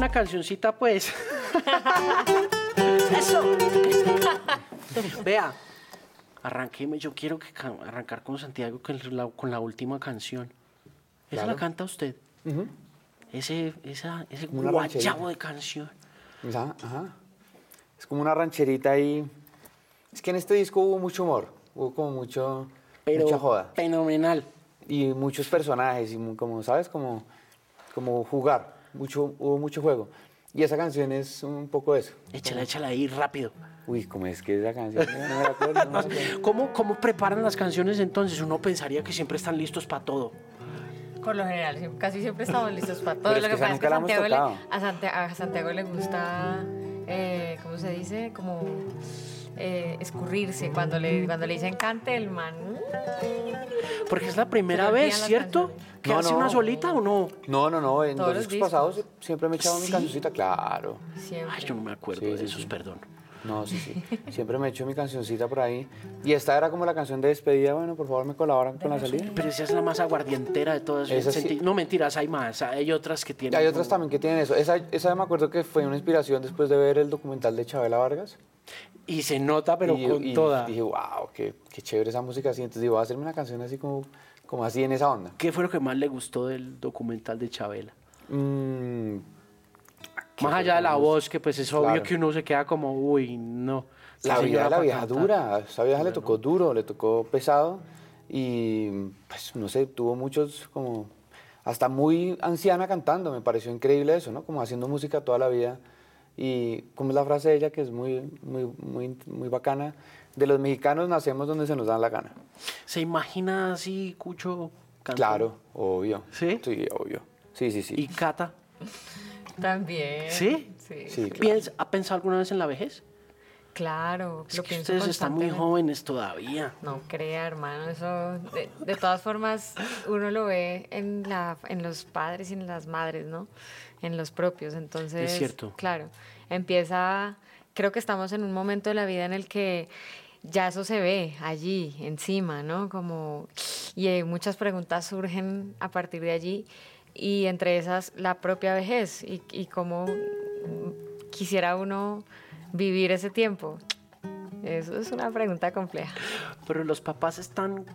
una cancioncita, pues. Eso. Vea, arranqueme. Yo quiero que ca- arrancar con Santiago con la, con la última canción. ¿Esa la canta usted? Ese, esa, ese Como una guayabo rancherita. de canción. Esa- ajá. Es como una rancherita ahí. Es que en este disco hubo mucho humor, hubo como mucho, Pero mucha joda. fenomenal. Y muchos personajes, y como, ¿sabes? Como, como jugar, mucho, hubo mucho juego. Y esa canción es un poco eso. Échala, échala ahí rápido. Uy, ¿cómo es que esa canción? No me acuerdo, no. ¿Cómo, ¿Cómo preparan las canciones entonces? Uno pensaría que siempre están listos para todo. Por lo general, casi siempre estamos listos para todo. Pero es Lo que que pasa es que nunca la hemos Santiago le- tocado. a, Sante- a Santiago le gusta, eh, ¿cómo se dice? Como eh, escurrirse. Cuando le, cuando le dicen cante, el man. Porque es la primera vez, ¿cierto? canciones. ¿Que No, hace no. una solita o no? No, no, no, en Todos los discos discos. pasados siempre me he echado mi ¿Sí? cancioncita, claro. Siempre. Ay, yo no me acuerdo Sí, de sí, esos, sí. perdón. No, sí, sí. Siempre me he hecho mi cancioncita por ahí. Y esta era como la canción de despedida. Bueno, por favor, me colaboran con la salida. Pero esa es la más aguardientera de todas. Esa sí. No, mentiras, hay más. Hay otras que Y tienen. hay otras como- también que tienen eso. Esa, esa me acuerdo que fue una inspiración después de ver el documental de Chabela Vargas. Y se nota, pero y, con y toda. dije, wow, qué, qué chévere esa música así. Entonces digo, voy a hacerme una canción así como, como así en esa onda. ¿Qué fue lo que más le gustó del documental de Chabela? Mm, Más allá de la voz, que pues es obvio Claro. que uno se queda como, uy, no. la vida de la vieja cantar". dura. Esa vieja le tocó duro, le tocó pesado. Y pues no sé, tuvo muchos como. Hasta muy anciana cantando. Me pareció increíble eso, ¿no? Como haciendo música toda la vida. Y como es la frase de ella, que es muy, muy, muy, muy bacana. De los mexicanos nacemos donde se nos da la gana. ¿Se imagina así, Cucho? Claro, obvio. ¿Sí? Sí, obvio. Sí, sí, sí. ¿Y Cata? También. ¿Sí? Sí. Sí, claro. ¿Piensa- ¿Ha pensado alguna vez en la vejez? Claro. Es lo que pienso ustedes están muy jóvenes todavía. No crea, hermano, eso de, de todas formas uno lo ve en la en los padres y en las madres, ¿no? En los propios, entonces Es cierto. Claro, empieza creo que estamos en un momento de la vida en el que ya eso se ve allí encima, ¿no? Como y eh, muchas preguntas surgen a partir de allí y entre esas la propia vejez y, y cómo quisiera uno vivir ese tiempo. Eso es una pregunta compleja. Pero los papás están.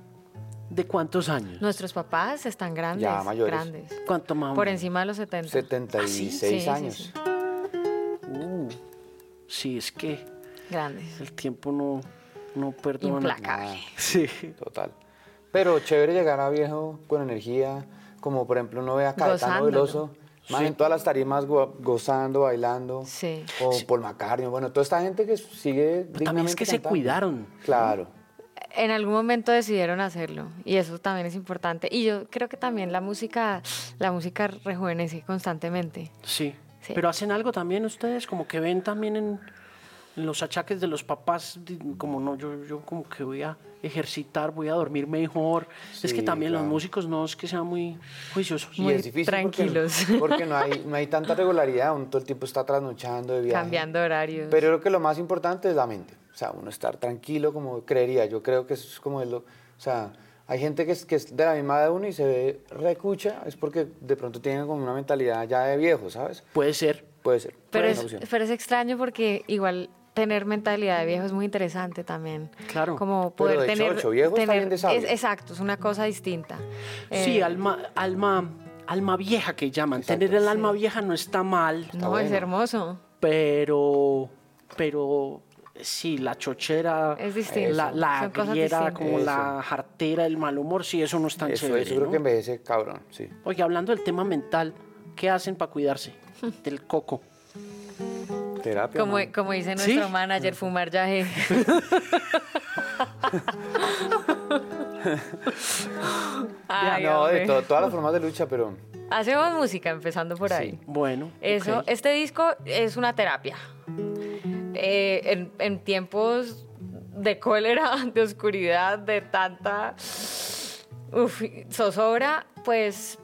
¿De cuántos años? Nuestros papás están grandes. Ya, mayores. Grandes. ¿Cuánto más? Por encima de los 70. 76 Sí, sí, años. sí. Uh, sí, es que Grandes. el tiempo no, no perdona. Implacable. Sí. Total. Pero chévere llegar a viejo con energía, como por ejemplo uno ve a Caetano. Veloso, más en todas las tarimas go- gozando, bailando, Sí. o Paul McCartney, bueno, toda esta gente que sigue Pero también es que se cuidaron. Claro. En algún momento decidieron hacerlo y eso también es importante. Y yo creo que también la música, la música rejuvenece constantemente. Sí. Sí. Pero hacen algo también ustedes, como que ven también en, en los achaques de los papás, como no, yo, yo como que voy a ejercitar, voy a dormir mejor. es que también los músicos no es que sean muy juiciosos. Y Muy es difícil tranquilos. Porque, no, hay, no hay tanta regularidad, todo el tiempo está trasnochando de viaje. Cambiando horarios. Pero creo que lo más importante es la mente. O sea, uno estar tranquilo como creería. Yo creo que eso es como es lo... O sea, hay gente que es, que es de la misma de uno y se ve recucha, es porque de pronto tienen como una mentalidad ya de viejo, ¿sabes? Puede ser. Puede ser. pero, es, pero es extraño porque igual tener mentalidad de viejo es muy interesante también. Claro. Como Pero poder de tener... chocho, viejo está tener- bien de sabio. es- exacto, es una cosa distinta. Sí, Eh, alma, alma, alma vieja que llaman. Exacto. Tener el alma vieja no está mal, No, es hermoso. pero, pero sí, la chochera, Es distinto. la, la agriera, como Eso. la jartera, el mal humor, sí, eso no es tan Eso, chévere. eso creo ¿no? que envejece cabrón, sí. Oye, hablando del tema mental, ¿qué hacen para cuidarse del coco? Terapia. Como, como dice ¿Sí? nuestro manager, fumar yaje. Ay, no, de to- todas las formas de lucha, pero Hacemos música empezando por ahí. Bueno, Eso, este disco es una terapia. Eh, en, tiempos de cólera, de oscuridad, de tanta uf, zozobra, pues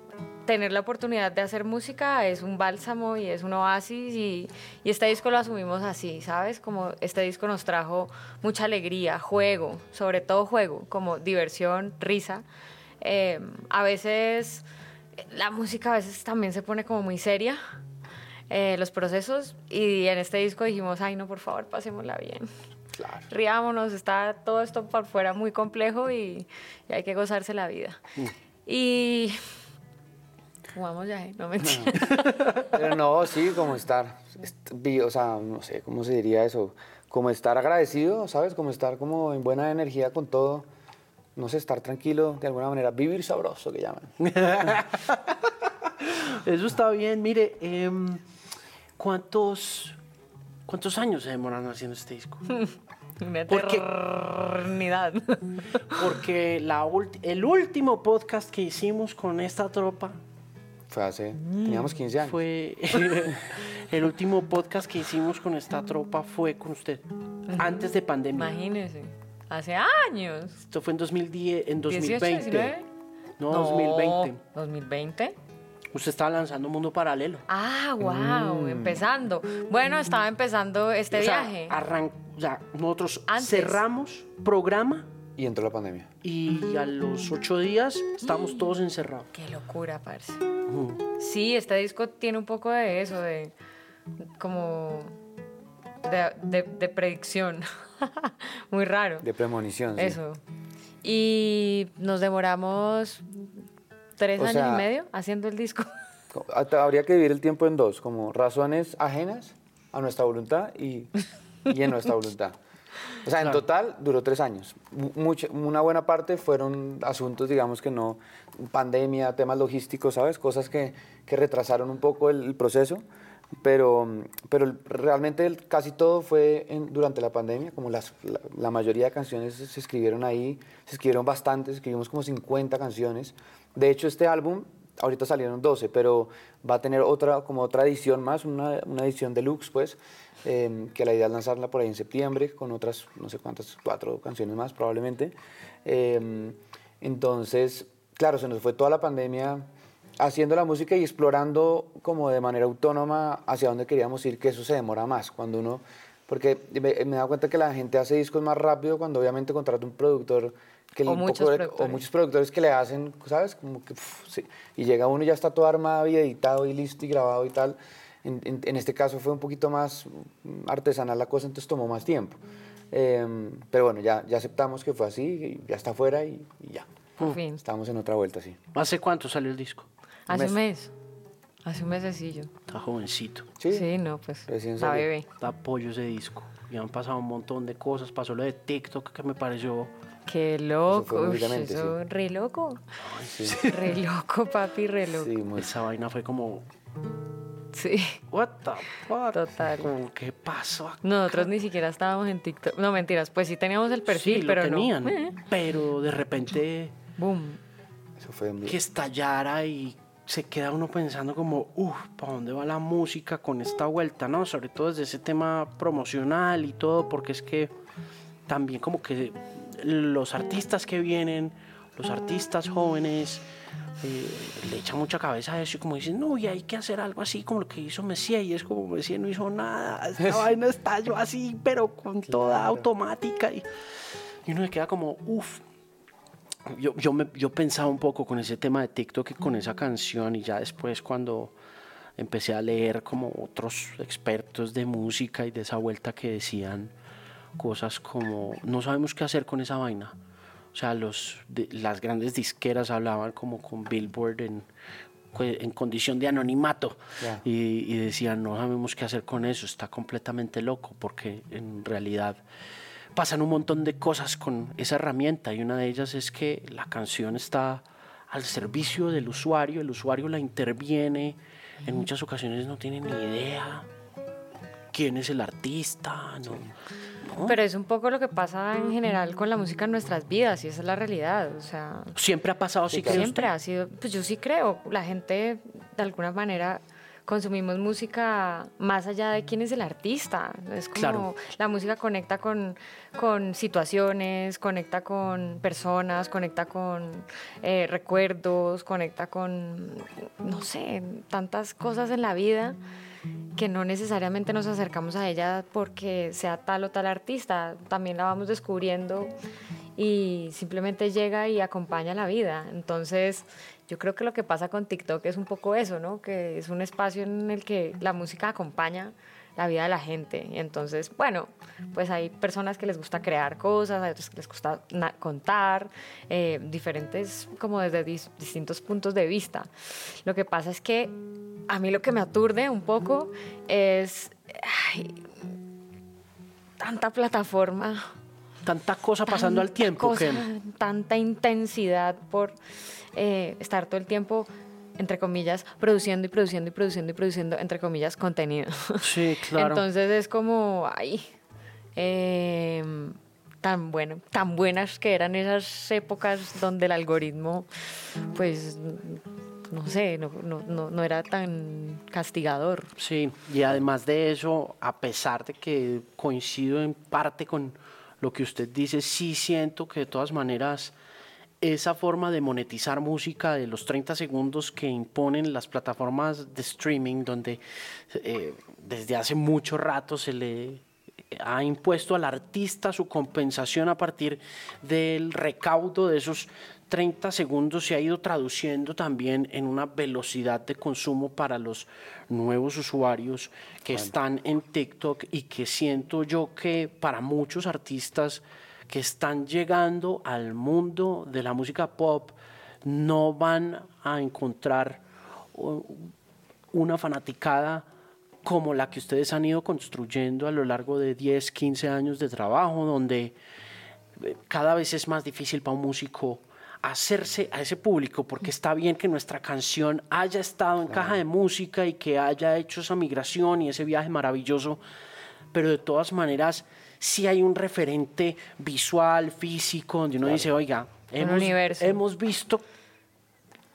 tener la oportunidad de hacer música es un bálsamo y es un oasis y, y este disco lo asumimos así, ¿sabes? Como este disco nos trajo mucha alegría, juego, sobre todo juego, como diversión, risa. Eh, a veces la música a veces también se pone como muy seria. Eh, los procesos y en este disco dijimos, ay no, por favor, pasémosla bien. Claro. Riámonos, está todo esto por fuera muy complejo y, y hay que gozarse la vida. Y jugamos ya, ¿eh? no mentira. Pero no, sí, como estar, o sea, no sé, ¿cómo se diría eso? Como estar agradecido, ¿sabes? Como estar como en buena energía con todo. No sé, estar tranquilo de alguna manera. Vivir sabroso, que llaman. Eso está bien. Mire, em, ¿cuántos, ¿cuántos años se demoran haciendo este disco? Una. Porque la ulti- el último podcast que hicimos con esta tropa Fue hace, teníamos 15 años. fue... el último podcast que hicimos con esta tropa fue con usted. Antes de pandemia. Imagínese, hace años. Esto fue en 2010, en 18, 2020. 19. No, 2020. 2020. Usted estaba lanzando Mundo Paralelo. Ah, wow, empezando. Bueno, estaba empezando este O sea, viaje. arran- o sea, nosotros Antes. cerramos programa Y entró la pandemia. y a los ocho días estamos todos encerrados. Qué locura, parce. Sí, este disco tiene un poco de eso, de como de, de- de predicción. Muy raro. De premonición. sí. Eso. Y nos demoramos tres O años sea- y medio haciendo el disco. Habría que dividir el tiempo en dos, como razones ajenas a nuestra voluntad y, y en nuestra voluntad. O sea, en total duró tres años. Mu- mucha- una buena parte fueron asuntos, digamos que no, pandemia, temas logísticos, ¿sabes? Cosas que, que retrasaron un poco el, el proceso, pero, pero realmente el- casi todo fue en- durante la pandemia, como las, la, la mayoría de canciones se escribieron ahí, se escribieron bastantes, escribimos como 50 canciones. De hecho, este álbum ahorita salieron 12, pero va a tener otra, como otra edición más, una, una edición deluxe, pues, eh, que la idea es lanzarla por ahí en septiembre, con otras, no sé cuántas, cuatro canciones más probablemente. Eh, entonces, claro, se nos fue toda la pandemia haciendo la música y explorando como de manera autónoma hacia dónde queríamos ir, que eso se demora más, cuando uno... Porque me, me he dado cuenta que la gente hace discos más rápido cuando obviamente contrata un productor que O muchos poco o productores. muchos productores que le hacen, ¿sabes? Como que, pf, sí. Y llega uno y ya está todo armado y editado y listo y grabado y tal. En, en- en este caso fue un poquito más artesanal la cosa, entonces tomó más tiempo. Em, pero bueno, ya, ya aceptamos que fue así, y ya está afuera y, y ya. Por fin. Estamos en otra vuelta, sí. ¿Hace cuánto salió el disco? Hace un mes. Hace un mesecillo. Está jovencito. Sí, Sí, no, pues. Recién La salió. bebé. Da apoyo ese disco. Y han pasado un montón de cosas. Pasó lo de TikTok que me pareció... Qué loco. eso, sí. re loco. sí. Re loco, papi, re loco. Sí, muy- Esa vaina fue como... Sí. What the fuck? Total. Como, ¿Qué pasó acá? Nosotros ni siquiera estábamos en TikTok. No, mentiras, pues sí teníamos el perfil, sí, lo pero tenían. no. Eh, Pero de repente boom. Eso fue un que estallara y se queda uno pensando como, uff, ¿para dónde va la música con esta vuelta? ¿No? Sobre todo desde ese tema promocional y todo, porque es que también como que los artistas que vienen, los artistas jóvenes, eh, le echan mucha cabeza a eso y como dicen, no, y hay que hacer algo así como lo que hizo Messier, y es como Messier no hizo nada, esta vaina estalló así, pero con toda automática, y, y uno se queda como, uff, yo, yo, me, yo pensaba un poco con ese tema de TikTok y con esa canción y ya después cuando empecé a leer como otros expertos de música y de esa vuelta que decían cosas como no sabemos qué hacer con esa vaina. O sea, los, de- las grandes disqueras hablaban como con Billboard en, en condición de anonimato. Ya. y, y decían no sabemos qué hacer con eso, está completamente loco porque en realidad pasan un montón de cosas con esa herramienta. Y una de ellas es que la canción está al servicio del usuario, el usuario la interviene, en muchas ocasiones no tiene ni idea quién es el artista, no, no. Pero es un poco lo que pasa en general con la música en nuestras vidas y esa es la realidad. O sea, siempre ha pasado así, cree siempre usted? ha sido, pues yo sí creo, la gente de alguna manera consumimos música más allá de quién es el artista. Es como Claro. la música conecta con, con situaciones, conecta con personas, conecta con eh, recuerdos, conecta con, no sé, tantas cosas en la vida que no necesariamente nos acercamos a ella porque sea tal o tal artista, también la vamos descubriendo y simplemente llega y acompaña la vida. Entonces, yo creo que lo que pasa con TikTok es un poco eso, ¿no? Que es un espacio en el que la música acompaña la vida de la gente. Y entonces, bueno, pues hay personas que les gusta crear cosas, hay otras que les gusta contar, eh, diferentes como desde distintos puntos de vista. Lo que pasa es que a mí lo que me aturde un poco es tanta plataforma. Tanta cosa pasando al tiempo. Tanta intensidad por eh, estar todo el tiempo entre comillas, produciendo y produciendo y produciendo y produciendo, entre comillas, contenido. Sí, claro. Entonces es como, ay, em, tan bueno, tan buenas que eran esas épocas donde el algoritmo, pues, no sé, no, no, no era tan castigador. Sí, y además de eso, a pesar de que coincido en parte con lo que usted dice, sí siento que de todas maneras esa forma de monetizar música de los 30 segundos que imponen las plataformas de streaming, donde eh, desde hace mucho rato se le ha impuesto al artista su compensación a partir del recaudo de esos 30 segundos se ha ido traduciendo también en una velocidad de consumo para los nuevos usuarios que están en TikTok y que siento yo que para muchos artistas que están llegando al mundo de la música pop no van a encontrar una fanaticada como la que ustedes han ido construyendo a lo largo de 10, 15 años de trabajo, donde eh, cada vez es más difícil para un músico hacerse a ese público, porque está bien que nuestra canción haya estado en caja de música y que haya hecho esa migración y ese viaje maravilloso, pero de todas maneras si hay un referente visual, físico, donde uno dice, oiga, hemos, hemos, visto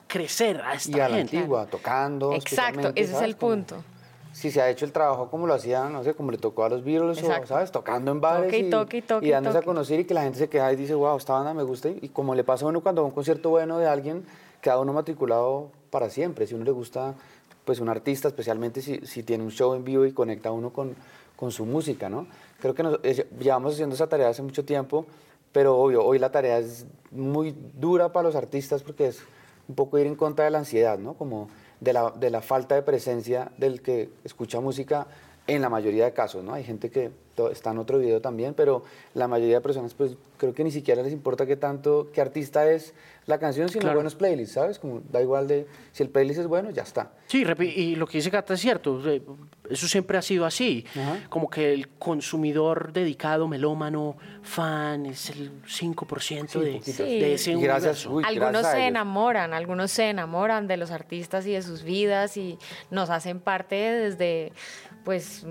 crecer a esta y a la antigua, tocando. Exacto, ese es el punto. Si se ha hecho el trabajo como lo hacían, no sé, como le tocó a los Beatles, ¿sabes? Tocando en bares y, toque, y, y dándose a conocer y que la gente se queda y dice, wow, esta banda me gusta. Y como le pasa a uno cuando va a un concierto bueno de alguien, queda uno matriculado para siempre. Si uno le gusta, pues un artista, especialmente si, si tiene un show en vivo y conecta a uno con, con su música, ¿no? Creo que nos, llevamos haciendo esa tarea hace mucho tiempo, pero obvio, hoy la tarea es muy dura para los artistas porque es un poco ir en contra de la ansiedad, ¿no? Como de la, de la falta de presencia del que escucha música en la mayoría de casos, ¿no? Hay gente que está en otro video también, pero la mayoría de personas, pues creo que ni siquiera les importa qué tanto, qué artista es la canción, sino buenos playlists, ¿sabes? Como da igual de, si el playlist es bueno, ya está. Sí, y lo que dice Cata es cierto, eso siempre ha sido así, como que el consumidor dedicado, melómano, fan, es el 5% de, de, ese gracias, algunos se enamoran, algunos se enamoran de los artistas y de sus vidas y nos hacen parte desde, pues,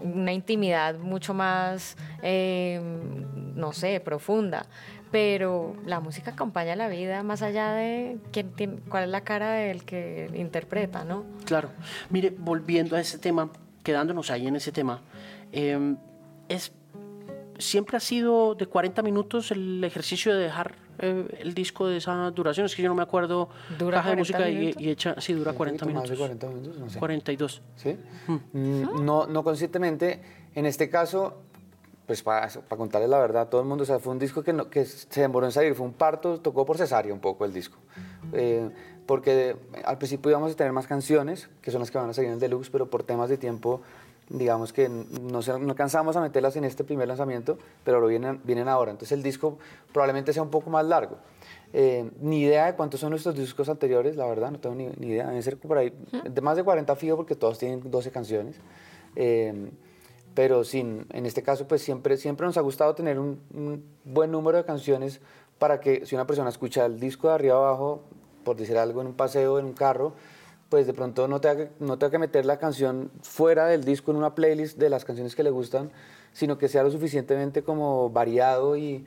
una intimidad mucho más, eh, no sé, profunda. Pero la música acompaña la vida más allá de quién tiene, cuál es la cara del que interpreta, ¿no? Claro. Mire, volviendo a ese tema, quedándonos ahí en ese tema, em, es siempre ha sido de 40 minutos el ejercicio de dejar eh, el disco de esa duración. Es que yo no me acuerdo. ¿Dura caja de música y, y, hecha. Sí, dura 40 minutos. Más de 40 minutos, no sé. 42. ¿Sí? Mm. Mm, no, no conscientemente. En este caso, pues para, para, contarles la verdad, todo el mundo, o sea, fue un disco que, no, que se demoró en salir, fue un parto, tocó por cesárea un poco el disco. Eh, porque al principio íbamos a tener más canciones, que son las que van a salir en el deluxe, pero por temas de tiempo digamos que no, se, no alcanzamos a meterlas en este primer lanzamiento, pero lo vienen, vienen ahora. Entonces el disco probablemente sea un poco más largo. Eh, ni idea de cuántos son nuestros discos anteriores, la verdad, no tengo ni, ni idea. Deben ser por ahí, de más de 40 fijo porque todos tienen 12 canciones. Eh, pero sin, en este caso, pues siempre, siempre nos ha gustado tener un, un, buen número de canciones para que si una persona escucha el disco de arriba abajo, por decir algo, en un paseo, en un carro, pues de pronto no tenga, que, no tenga que meter la canción fuera del disco en una playlist de las canciones que le gustan, sino que sea lo suficientemente como variado y,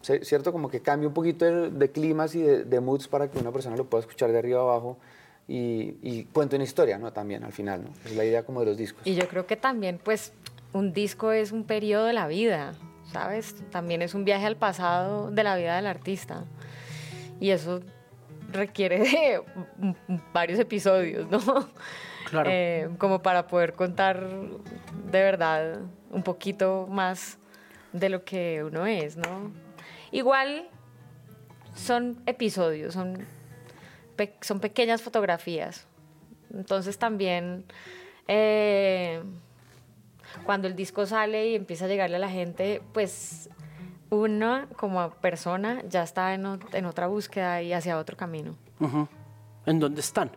¿cierto? Como que cambie un poquito de, climas y de, moods para que una persona lo pueda escuchar de arriba abajo y, y cuente una historia, ¿no? También al final, ¿no? Es la idea como de los discos. Y yo creo que también, pues, un disco es un periodo de la vida, ¿sabes? También es un viaje al pasado de la vida del artista. Y eso requiere de varios episodios, ¿no? Claro. Eh, como para poder contar de verdad un poquito más de lo que uno es, ¿no? Igual son episodios, son, pe- son pequeñas fotografías. Entonces también eh, cuando el disco sale y empieza a llegarle a la gente, pues uno como persona ya está en, ot- en otra búsqueda y hacia otro camino. Ujú. ¿En dónde están?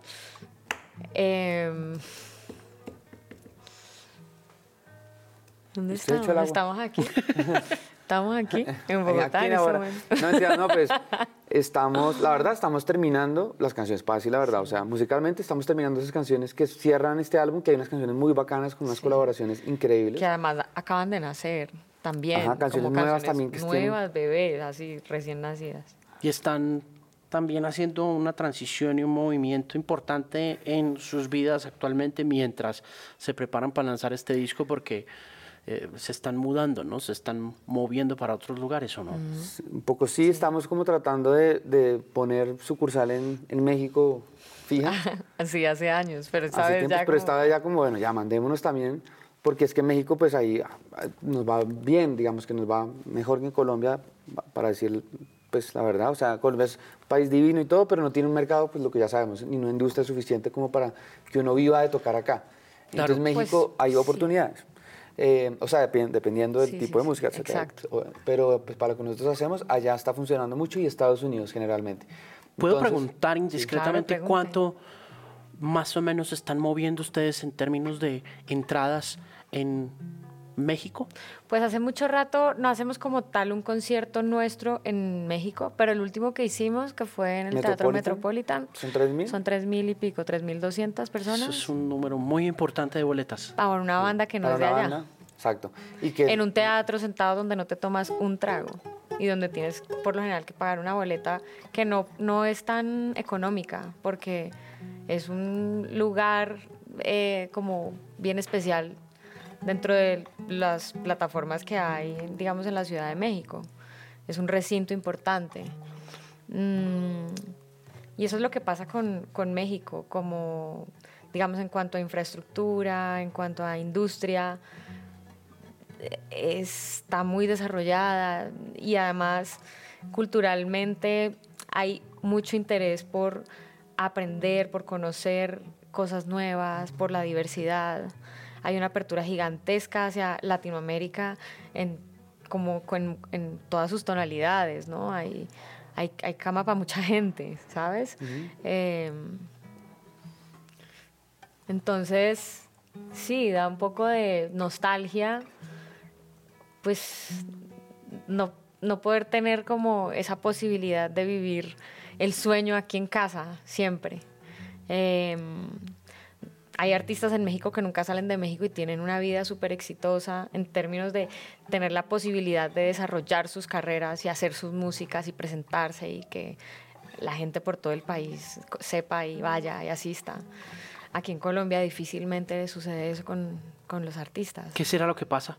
Em, ¿Dónde estamos? Estamos aquí. Estamos aquí, en Bogotá. Aquí en este ahora. momento. No, mentira, no, pues estamos, la verdad, estamos terminando las canciones, para decir la verdad, o sea, musicalmente estamos terminando esas canciones que cierran este álbum, que hay unas canciones muy bacanas con unas colaboraciones increíbles. Que además acaban de nacer también. Ajá, canciones como nuevas canciones también que estén- Nuevas, bebés, así, recién nacidas. Y están también haciendo una transición y un movimiento importante en sus vidas actualmente mientras se preparan para lanzar este disco porque eh, se están mudando, ¿no? Se están moviendo para otros lugares, ¿o no? Un poco sí, estamos como tratando de, de poner sucursal en, en México fija. Así hace años, pero esta hace tiempo, ya pero como- esta vez ya como, bueno, ya mandémonos también, porque es que México pues ahí ah, nos va bien, digamos que nos va mejor que en Colombia, pa- para decir pues la verdad, o sea, Colombia es un país divino y todo, pero no tiene un mercado, pues lo que ya sabemos, ni una industria suficiente como para que uno viva de tocar acá. Claro. Entonces México Pues, hay sí. Eh, o sea, depen- dependiendo del Sí, tipo sí, de música, sí, exacto. Pero pues, para lo que nosotros hacemos, allá está funcionando mucho y Estados Unidos generalmente. ¿Puedo Entonces, preguntar indiscretamente Claro, cuánto más o menos están moviendo ustedes en términos de entradas en México? Pues hace mucho rato no hacemos como tal un concierto nuestro en México, pero el último que hicimos, que fue en el Teatro Metropolitan, ¿Son 3.000? son tres mil y pico, tres mil doscientas Eso personas. es un número muy importante de boletas. Para una banda que no Para es de allá. banda, Exacto. Y que, En un teatro sentado donde no te tomas un trago y donde tienes por lo general que pagar una boleta que no, no es tan económica porque es un lugar eh, como bien especial dentro de las plataformas que hay, digamos, en la Ciudad de México. Es un recinto importante. Mm, y eso es lo que pasa con, con México, como, digamos, en cuanto a infraestructura, en cuanto a industria, eh, está muy desarrollada y además culturalmente hay mucho interés por aprender, por conocer cosas nuevas, por la diversidad. Hay una apertura gigantesca hacia Latinoamérica en, como en todas sus tonalidades, ¿no? Hay, hay, hay cama para mucha gente, ¿sabes? Em, entonces, sí, da un poco de nostalgia, pues no, no poder tener como esa posibilidad de vivir el sueño aquí en casa, siempre. Em, hay artistas en México que nunca salen de México y tienen una vida súper exitosa en términos de tener la posibilidad de desarrollar sus carreras y hacer sus músicas y presentarse y que la gente por todo el país sepa y vaya y asista. Aquí en Colombia difícilmente sucede eso con, con los artistas. ¿Qué será lo que pasa?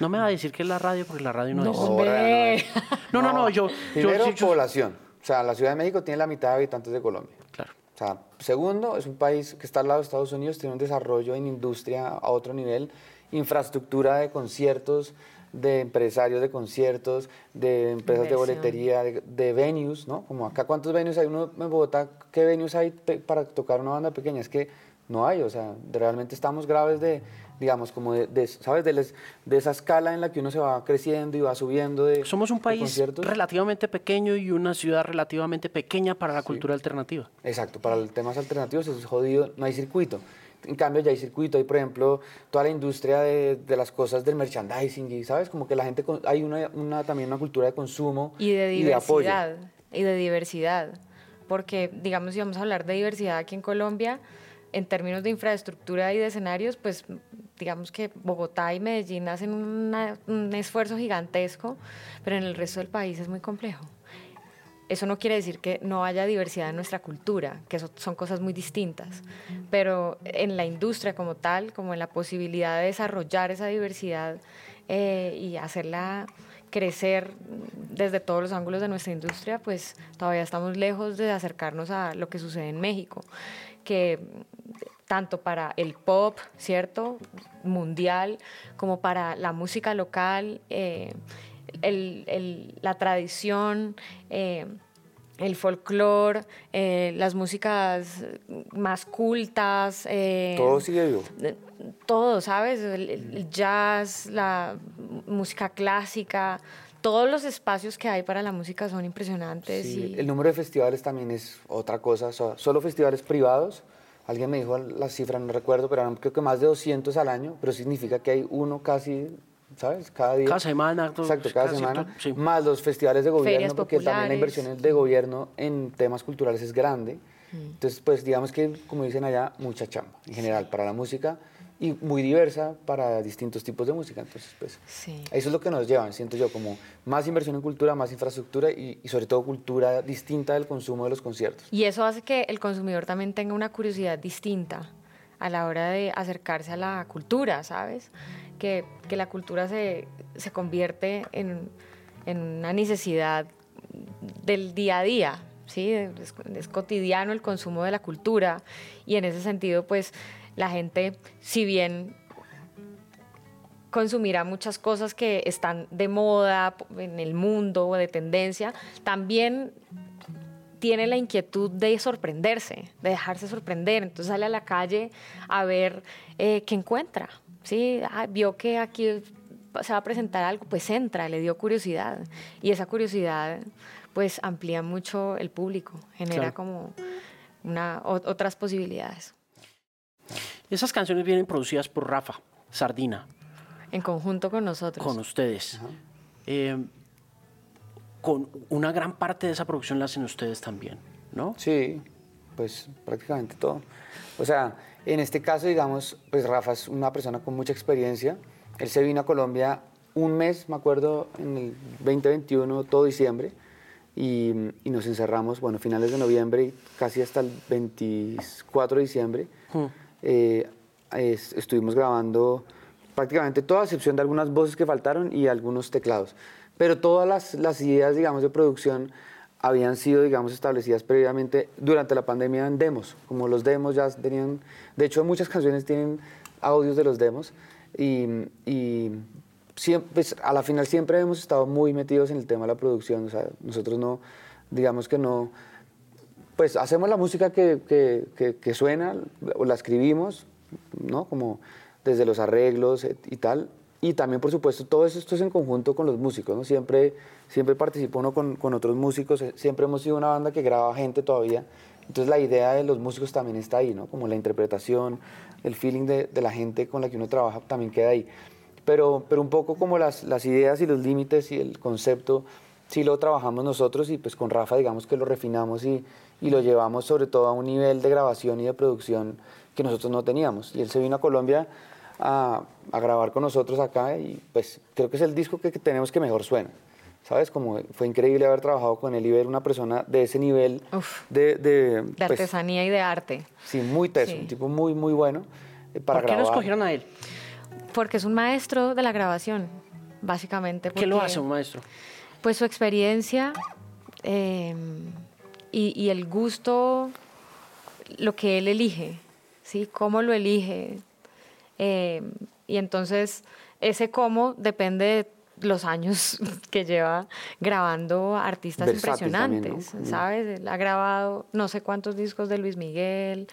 No me va a decir que es la radio porque la radio no, No, es. hombre. No, no, no, yo. yo- Primero, yo- yo- población. O sea, la Ciudad de México tiene la mitad de habitantes de Colombia. Claro. O sea, segundo, es un país que está al lado de Estados Unidos, tiene un desarrollo en industria a otro nivel, infraestructura de conciertos, de empresarios de conciertos, de empresas de boletería, de, de venues, ¿no? Como acá, ¿cuántos venues hay uno en Bogotá? ¿Qué venues hay para tocar una banda pequeña? Es que no hay, o sea, de- realmente estamos graves de, digamos, como de, de, ¿sabes? De, les- de esa escala en la que uno se va creciendo y va subiendo de Somos un de país relativamente pequeño y una ciudad relativamente pequeña para la cultura alternativa. Exacto, para los temas alternativos es jodido, no hay circuito. En cambio ya hay circuito, hay por ejemplo toda la industria de, de las cosas del merchandising y sabes, como que la gente, con- hay una, una- también una cultura de consumo y de apoyo. diversidad y de diversidad porque digamos si vamos a hablar de diversidad aquí en Colombia en términos de infraestructura y de escenarios pues digamos que Bogotá y Medellín hacen una- un esfuerzo gigantesco pero en el resto del país es muy complejo. Eso no quiere decir que no haya diversidad en nuestra cultura, que eso son cosas muy distintas, pero en la industria como tal, como en la posibilidad de desarrollar esa diversidad eh, y hacerla crecer desde todos los ángulos de nuestra industria, pues todavía estamos lejos de acercarnos a lo que sucede en México, que tanto para el pop, ¿cierto? Mundial, como para la música local, eh, la tradición. Eh, el folclore, eh, las músicas más cultas. todo sigue vivo. Todo, ¿sabes? el, jazz, la música clásica, todos los espacios que hay para la música son impresionantes. y... El número de festivales también es otra cosa. Solo festivales privados. Alguien me dijo la cifra, no recuerdo, pero creo que más de 200 al año, pero significa que hay uno casi, ¿sabes? Cada día. Cada semana. Exacto, cada, semana. Más los festivales de gobierno, porque también la inversión de gobierno en temas culturales es grande. Mm. Entonces, pues digamos que, como dicen allá, mucha chamba en general para la música y muy diversa para distintos tipos de música. Entonces, pues, eso es lo que nos lleva, siento yo, como más inversión en cultura, más infraestructura y, sobre todo cultura distinta del consumo de los conciertos. Y eso hace que el consumidor también tenga una curiosidad distinta a la hora de acercarse a la cultura, ¿sabes? Que, que la cultura se, se convierte en, en, una necesidad del día a día, ¿sí? Es, es cotidiano el consumo de la cultura y en ese sentido, pues la gente, si bien consumirá muchas cosas que están de moda en el mundo o de tendencia, también tiene la inquietud de sorprenderse, de dejarse sorprender. Entonces sale a la calle a ver eh, qué encuentra. ¿sí? Ah, vio que aquí se va a presentar algo, pues entra, le dio curiosidad. Y esa curiosidad pues amplía mucho el público, genera como una, otras posibilidades. Esas canciones vienen producidas por Rafa Sardina. En conjunto con nosotros. Con ustedes. Eh, con una gran parte de esa producción la hacen ustedes también, ¿no? Sí, pues prácticamente todo. O sea, en este caso, digamos, pues Rafa es una persona con mucha experiencia. Él se vino a Colombia un mes, me acuerdo, en el 2021, todo diciembre, y, nos encerramos, bueno, finales de noviembre y casi hasta el 24 de diciembre. Hmm. Eh, estuvimos grabando prácticamente toda, a excepción de algunas voces que faltaron y algunos teclados. Pero todas las, las, ideas, digamos, de producción habían sido, digamos, establecidas previamente durante la pandemia en demos. Como los demos ya tenían, de hecho muchas canciones tienen audios de los demos y, y siempre, pues, a la final siempre hemos estado muy metidos en el tema de la producción. O sea, nosotros no, digamos que no pues hacemos la música que, que, suena, o la escribimos, ¿no? Como desde los arreglos y tal. Y también, por supuesto, todo esto es en conjunto con los músicos, ¿no? Siempre, siempre participa uno con, con, otros músicos, eh, siempre hemos sido una banda que graba gente todavía. Entonces la idea de los músicos también está ahí, ¿no? Como la interpretación, el feeling de, de la gente con la que uno trabaja también queda ahí. Pero, pero un poco como las, las ideas y los límites y el concepto, sí lo trabajamos nosotros y pues con Rafa digamos que lo refinamos y, y lo llevamos sobre todo a un nivel de grabación y de producción que nosotros no teníamos. Y él se vino a Colombia a, a grabar con nosotros acá y pues creo que es el disco que, tenemos que mejor suena. ¿Sabes? Como fue increíble haber trabajado con él y ver una persona de ese nivel de, de, de pues, artesanía y de arte. Sí, muy teso, un tipo muy, muy bueno eh, para ¿Por qué no escogieron a él? Porque es un maestro de la grabación, básicamente. ¿Qué lo hace un maestro? Pues su experiencia, eh, y, el gusto, lo que él elige, ¿sí? Cómo lo elige. Eh, y entonces ese cómo depende de los años que lleva grabando artistas impresionantes, ¿sabes? Él ha grabado no sé cuántos discos de Luis Miguel,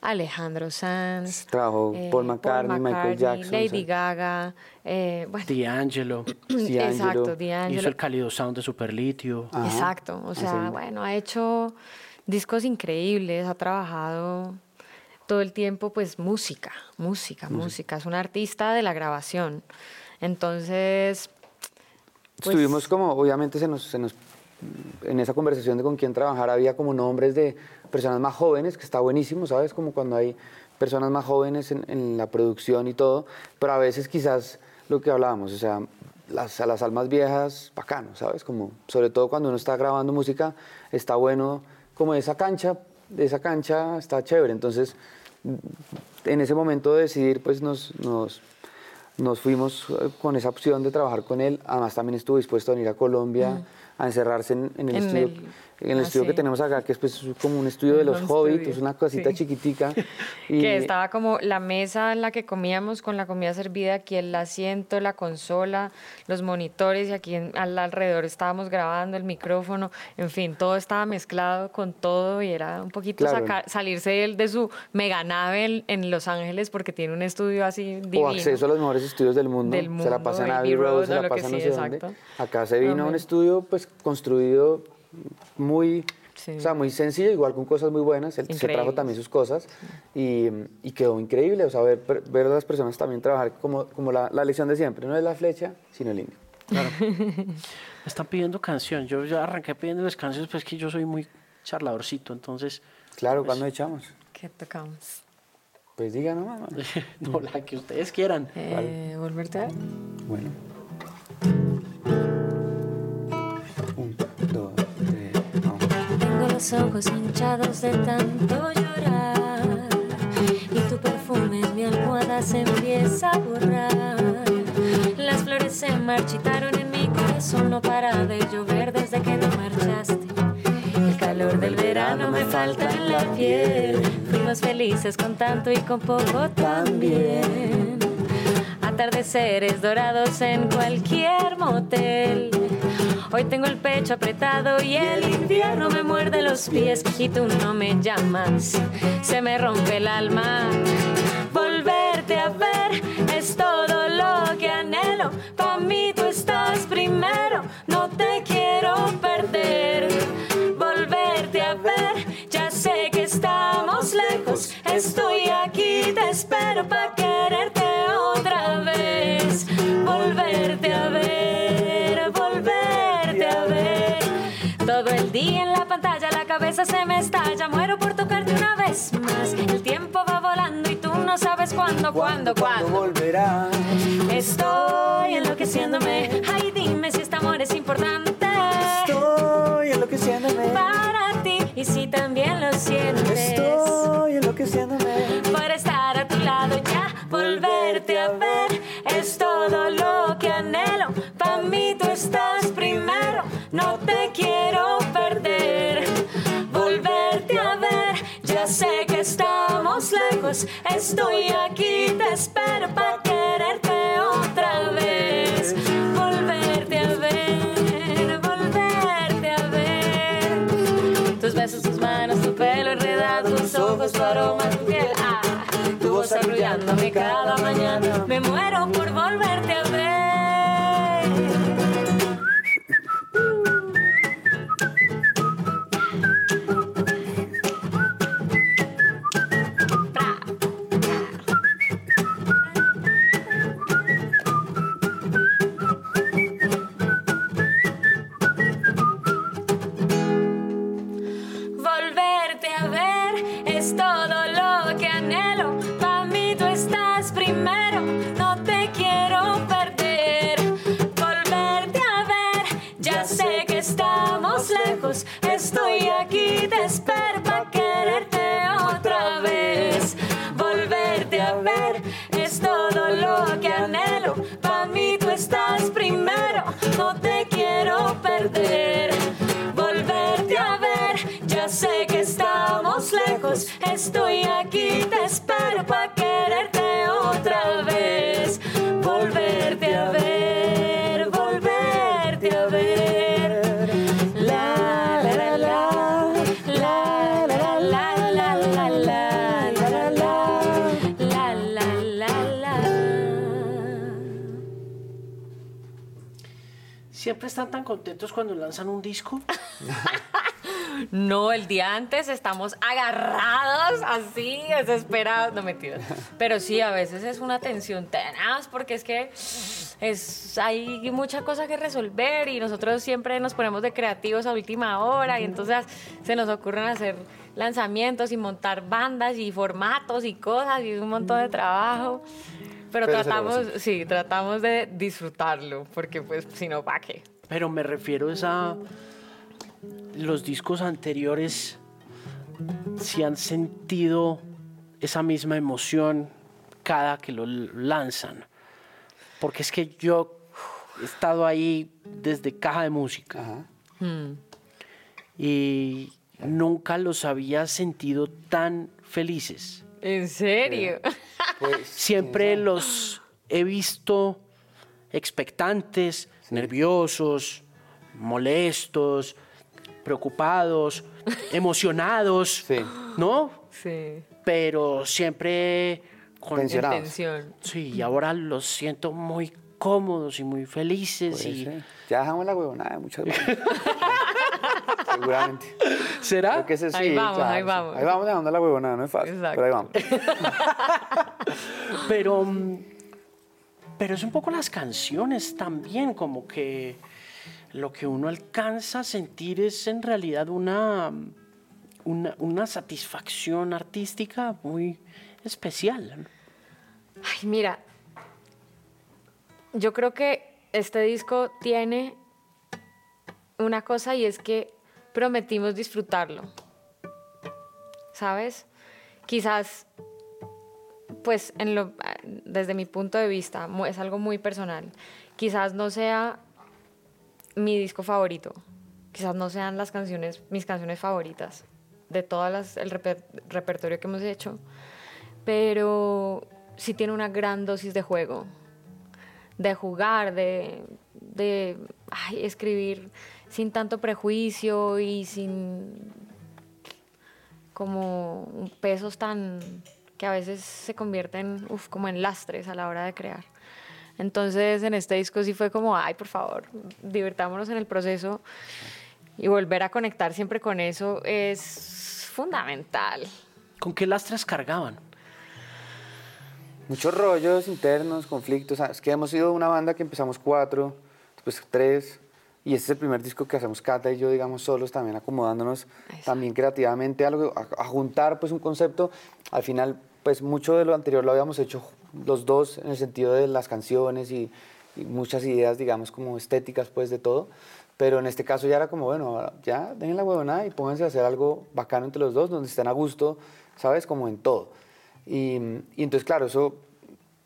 Alejandro Sanz, trajo eh, Paul, McCartney, Michael Jackson, Lady Gaga, eh, bueno. D'Angelo. Exacto, D'Angelo. Hizo el cálido sound de Superlitio. Exacto, o sea, bueno, ha hecho discos increíbles, ha trabajado todo el tiempo, pues música, música, música. Es un artista de la grabación. Entonces. Pues, Estuvimos como, obviamente se nos, se nos, en esa conversación de con quién trabajar había como nombres de personas más jóvenes, que está buenísimo, ¿sabes? Como cuando hay personas más jóvenes en, la producción y todo, pero a veces quizás lo que hablábamos, o sea, a las almas viejas, bacano, ¿sabes? Como, sobre todo cuando uno está grabando música, está bueno, como esa cancha, de esa cancha está chévere, entonces en ese momento de decidir, pues nos, nos, fuimos con esa opción de trabajar con él, además también estuvo dispuesto a venir a Colombia a encerrarse en, en el En estudio. el- en el ah, estudio que sí. tenemos acá, que es pues, como un estudio de los Un hobbits, una cosita sí. chiquitica. y- Que estaba como la mesa en la que comíamos con la comida servida, aquí el asiento, la consola, los monitores y aquí en- al alrededor estábamos grabando el micrófono, en fin, todo estaba mezclado con todo y era un poquito Claro. sacar- salirse de, él de su mega nave en, en Los Ángeles porque tiene un estudio así divino. o acceso a los mejores estudios del mundo. Del se la mundo, pasa en Abbey Road, Road se la lo que pasa no sí, sé dónde. Acá se vino a un estudio pues construido muy, Sí. o sea, muy sencillo, igual con cosas muy buenas. Él se trajo también sus cosas y, y quedó increíble. O sea, ver, ver a las personas también trabajar como, como la, la lección de siempre. No es la flecha, sino el indio. Me están pidiendo canción. Yo ya arranqué pidiéndoles canciones, pues es que yo soy muy charladorcito, entonces, Claro, cuando echamos? ¿Qué tocamos? Pues diga nomás. no, la que ustedes quieran. Eh, ¿Volverte a ver? Bueno. Los ojos hinchados de tanto llorar y tu perfume en mi almohada se empieza a borrar. Las flores se marchitaron en mi corazón, no para de llover desde que te marchaste. El calor del verano me falta en la piel. Fuimos felices con tanto y con poco también. Atardeceres dorados en cualquier motel. Hoy tengo el pecho apretado y el invierno me muerde los pies y tú no me llamas. Se me rompe el alma. Volverte a ver es todo lo que anhelo. Pa' mí tú estás primero, no te quiero perder. Volverte a ver, ya sé que estamos lejos. Estoy aquí, te espero pa' quererte Volverte a ver, volverte a ver. Todo el día en la pantalla, la cabeza se me estalla. Muero por tocarte una vez más. El tiempo va volando y tú no sabes cuándo, cuándo, cuándo. volverá? Estoy enloqueciéndome. Ay, dime si este amor es importante Estoy enloqueciéndome. para ti y si también lo sientes. Estoy enloqueciéndome. Por estar a tu lado ya, volverte a ver estás primero, no te quiero perder. Volverte a ver, ya sé que estamos lejos. Estoy aquí, te espero pa' quererte otra vez. Volverte a ver, volverte a ver. Tus besos, tus manos, tu pelo enredado, tus ojos, tu aroma, tu piel. Ah, tu voz arrullándome cada mañana. Me muero por volverte a ver. ¿Siempre están tan contentos cuando lanzan un disco? No, el día antes estamos agarrados así, desesperados, no mentiras. Pero sí, a veces es una tensión tenaz porque es que es, hay mucha cosa que resolver y nosotros siempre nos ponemos de creativos a última hora y entonces se nos ocurren hacer lanzamientos y montar bandas y formatos y cosas y es un montón de trabajo. Pero, tratamos, sí, tratamos de disfrutarlo porque pues si no, ¿para qué? Pero me refiero es a los discos anteriores, si han sentido esa misma emoción cada que lo lanzan. Porque es que yo he estado ahí desde caja de música. Ajá. Y nunca los había sentido tan felices. ¿En serio? Pues, Siempre los he visto expectantes, nerviosos, molestos, preocupados, emocionados, Sí. ¿no? Sí. Pero siempre con... Intención. Sí, y ahora los siento muy cómodos y muy felices. puede y... Ya dejamos la huevonada muchas veces. Seguramente. ¿Será? Creo que ese sí, Ahí vamos, claro, ahí vamos. Ahí vamos dejando la huevonada, no es fácil. Exacto. Pero ahí vamos. Pero, mm, pero es un poco las canciones también, como que lo que uno alcanza a sentir es en realidad una, una, una satisfacción artística muy especial. Ay, mira, yo creo que este disco tiene una cosa y es que prometimos disfrutarlo. ¿Sabes? Quizás, pues, desde mi punto de vista, es algo muy personal. Quizás no sea mi disco favorito. Quizás no sean las canciones, mis canciones favoritas de todas el reper- repertorio que hemos hecho pero sí tiene una gran dosis de juego, de jugar, de, de ay, escribir sin tanto prejuicio y sin como pesos tan que a veces se convierten uf, como en lastres a la hora de crear. Entonces en este disco sí fue como, ay, por favor, divirtámonos en el proceso y volver a conectar siempre con eso es fundamental. ¿Con qué lastres cargaban? Muchos rollos internos, conflictos. Es que hemos sido una banda que empezamos cuatro, después tres, y este es el primer disco que hacemos Cata y yo, digamos, solos, también acomodándonos Exacto. también creativamente algo, a, a juntar pues un concepto. Al final, pues mucho de lo anterior lo habíamos hecho los dos en el sentido de las canciones y, y muchas ideas, digamos, como estéticas pues de todo. Pero en este caso ya era como, bueno, ya dejen la huevonada y pónganse a hacer algo bacano entre los dos, donde estén a gusto, ¿sabes? Como en todo. Y, y entonces, claro, eso,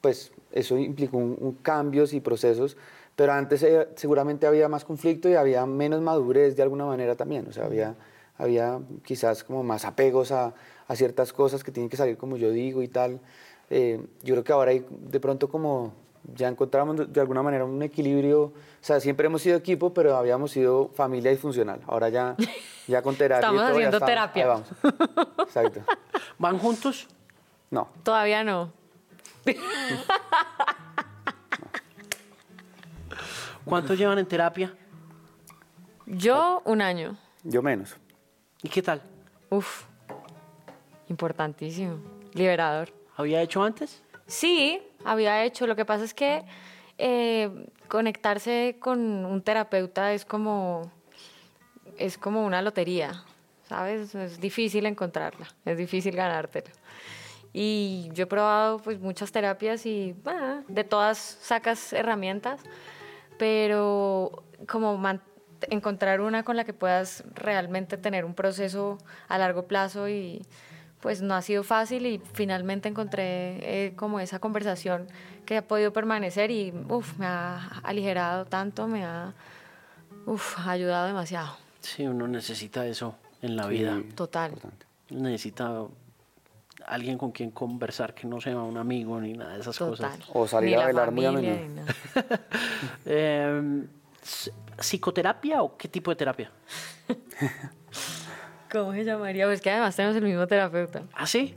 pues, eso implicó un, un cambios y procesos, pero antes eh, seguramente había más conflicto y había menos madurez de alguna manera también, o sea, había, había quizás como más apegos a, a ciertas cosas que tienen que salir como yo digo y tal. Eh, yo creo que ahora hay de pronto como ya encontramos de- alguna manera un equilibrio, o sea, siempre hemos sido equipo, pero habíamos sido familia disfuncional. Ahora ya, ya con terapia. Estamos todo, haciendo estamos- terapia. Ahí vamos. Exacto. ¿Van juntos? No, Todavía no. ¿Cuánto llevan en terapia? Yo un año. yo menos. ¿Y qué tal? Uf, importantísimo. Liberador. ¿Había hecho antes? Sí, había hecho. Lo que pasa es que eh, conectarse con un terapeuta es como, es como una lotería, ¿sabes? Es difícil encontrarla, es difícil ganártela. Y yo he probado pues muchas terapias y bah, de todas sacas herramientas, pero como encontrar una con la que puedas realmente tener un proceso a largo plazo y pues no ha sido fácil y finalmente encontré eh, como esa conversación que ha podido permanecer y uf, me ha aligerado tanto, me ha uf, ayudado demasiado. Sí, uno necesita eso en la vida. Sí, Total. importante. Necesita alguien con quien conversar que no sea un amigo ni nada de esas Total. cosas. O salir Ni a la bailar muy a menudo. Eh, ¿Psicoterapia o qué tipo de terapia? ¿Cómo se llamaría? Pues que además tenemos el mismo terapeuta. ¿Ah, sí?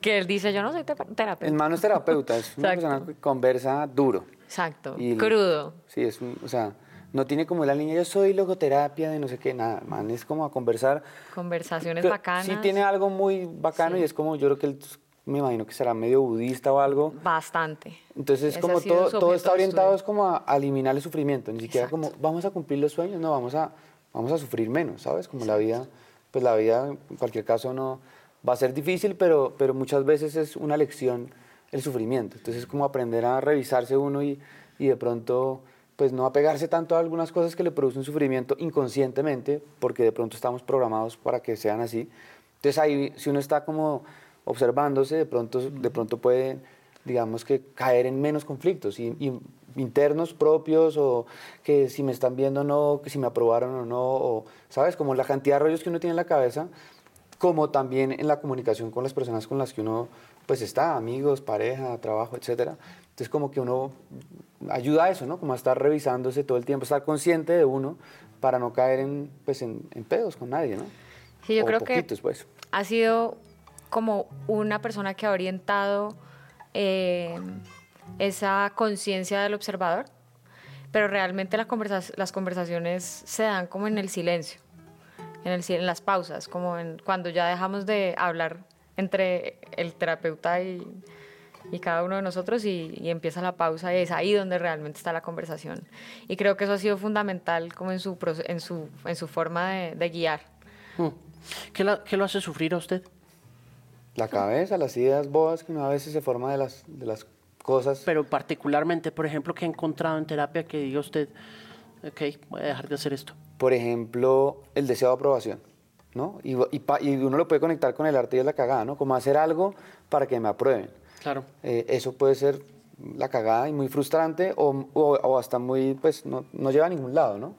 Que él dice, yo no soy te- El terapeuta. man no es terapeuta, es una Exacto. persona que conversa duro. Exacto. Y- Crudo. Sí, es un, o sea, no tiene como la línea, yo soy logoterapia de no sé qué, nada, man, es como a conversar. Conversaciones Que bacanas. Sí tiene algo muy bacano Sí. y es como, yo creo que él, me imagino que será medio budista o algo. Bastante. Entonces es como todo, todo está orientado es como a, a eliminar el sufrimiento, ni siquiera Exacto. como vamos a cumplir los sueños, no, vamos a, vamos a sufrir menos, ¿sabes? Como la vida, pues la vida en cualquier caso no va a ser difícil, pero, pero muchas veces es una lección el sufrimiento. Entonces es como aprender a revisarse uno y, y de pronto pues no apegarse tanto a algunas cosas que le producen sufrimiento inconscientemente, porque de pronto estamos programados para que sean así. Entonces ahí si uno está como observándose, de pronto, de pronto puede, digamos que caer en menos conflictos y, y internos propios o que si me están viendo o no, que si me aprobaron o no, o, ¿sabes? Como la cantidad de rollos que uno tiene en la cabeza, como también en la comunicación con las personas con las que uno pues está, amigos, pareja, trabajo, etcétera. Entonces como que uno ayuda a eso, ¿no? Como a estar revisándose todo el tiempo, estar consciente de uno para no caer en, pues, en, pedos con nadie, ¿no? Sí, yo creo que pues. ha sido como una persona que ha orientado eh, esa conciencia del observador, pero realmente las, las conversaciones se dan como en el silencio, en, el, en las pausas, como en, cuando ya dejamos de hablar entre el terapeuta y, y cada uno de nosotros y, empieza la pausa y es ahí donde realmente está la conversación. Y creo que eso ha sido fundamental como en su, en su, en su forma de, guiar. Hmm. ¿Qué, ¿Qué, lo hace sufrir a usted? La cabeza, las ideas boas que a veces se forma de las, de las cosas. Pero particularmente, por ejemplo, ¿qué ha encontrado en terapia que diga usted, ok, voy a dejar de hacer esto? Por ejemplo, el deseo de aprobación. ¿no? Y, y, y uno lo puede conectar con el arte y es la cagada, ¿no? Como hacer algo para que me aprueben. Claro. Eh, eso puede ser la cagada y muy frustrante o, o, hasta muy, pues no, no, lleva a ningún lado, ¿no?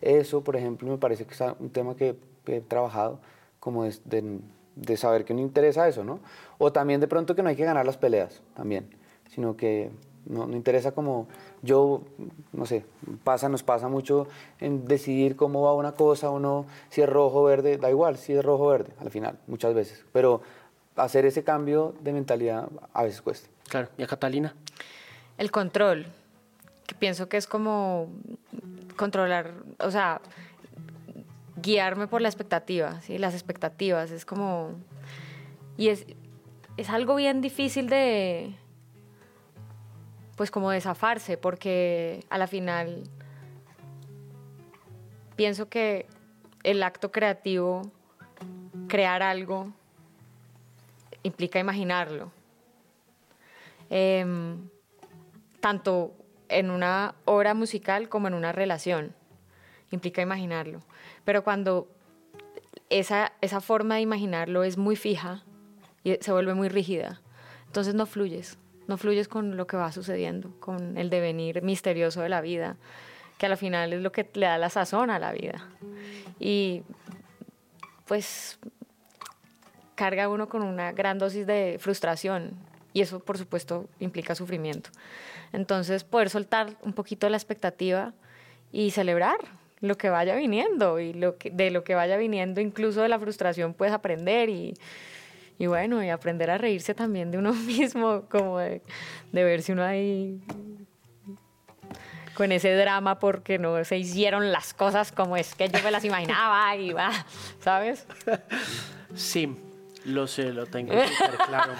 Eso, por ejemplo, me parece que es un tema que he trabajado, como de, de, saber que no interesa eso, ¿no? O también de pronto que no hay que ganar las peleas, también, sino que no, no, interesa como yo, no sé, pasa, nos pasa mucho en decidir cómo va una cosa o no, si es rojo o verde, da igual, si es rojo o verde, al final, muchas veces. Pero hacer ese cambio de mentalidad a veces cuesta. Claro, ¿y a Catalina? El control, que pienso que es como controlar, o sea, guiarme por la expectativa, ¿sí? Las expectativas, es como... Y es, es algo bien difícil de, pues como de zafarse, porque a la final pienso que el acto creativo, crear algo, implica imaginarlo. Em, tanto en una obra musical como en una relación. Implica imaginarlo. Pero cuando esa, esa forma de imaginarlo es muy fija y se vuelve muy rígida, entonces no fluyes. No fluyes con lo que va sucediendo, con el devenir misterioso de la vida, que al final es lo que le da la sazón a la vida. Y pues carga uno con una gran dosis de frustración y eso por supuesto implica sufrimiento. Entonces poder soltar un poquito la expectativa y celebrar lo que vaya viniendo y lo que, de lo que vaya viniendo, incluso de la frustración puedes aprender y, y bueno, y aprender a reírse también de uno mismo, como de, de verse uno ahí con ese drama porque no se hicieron las cosas como es que yo me las imaginaba y va, ¿sabes? Sí, lo sé, lo tengo súper claro.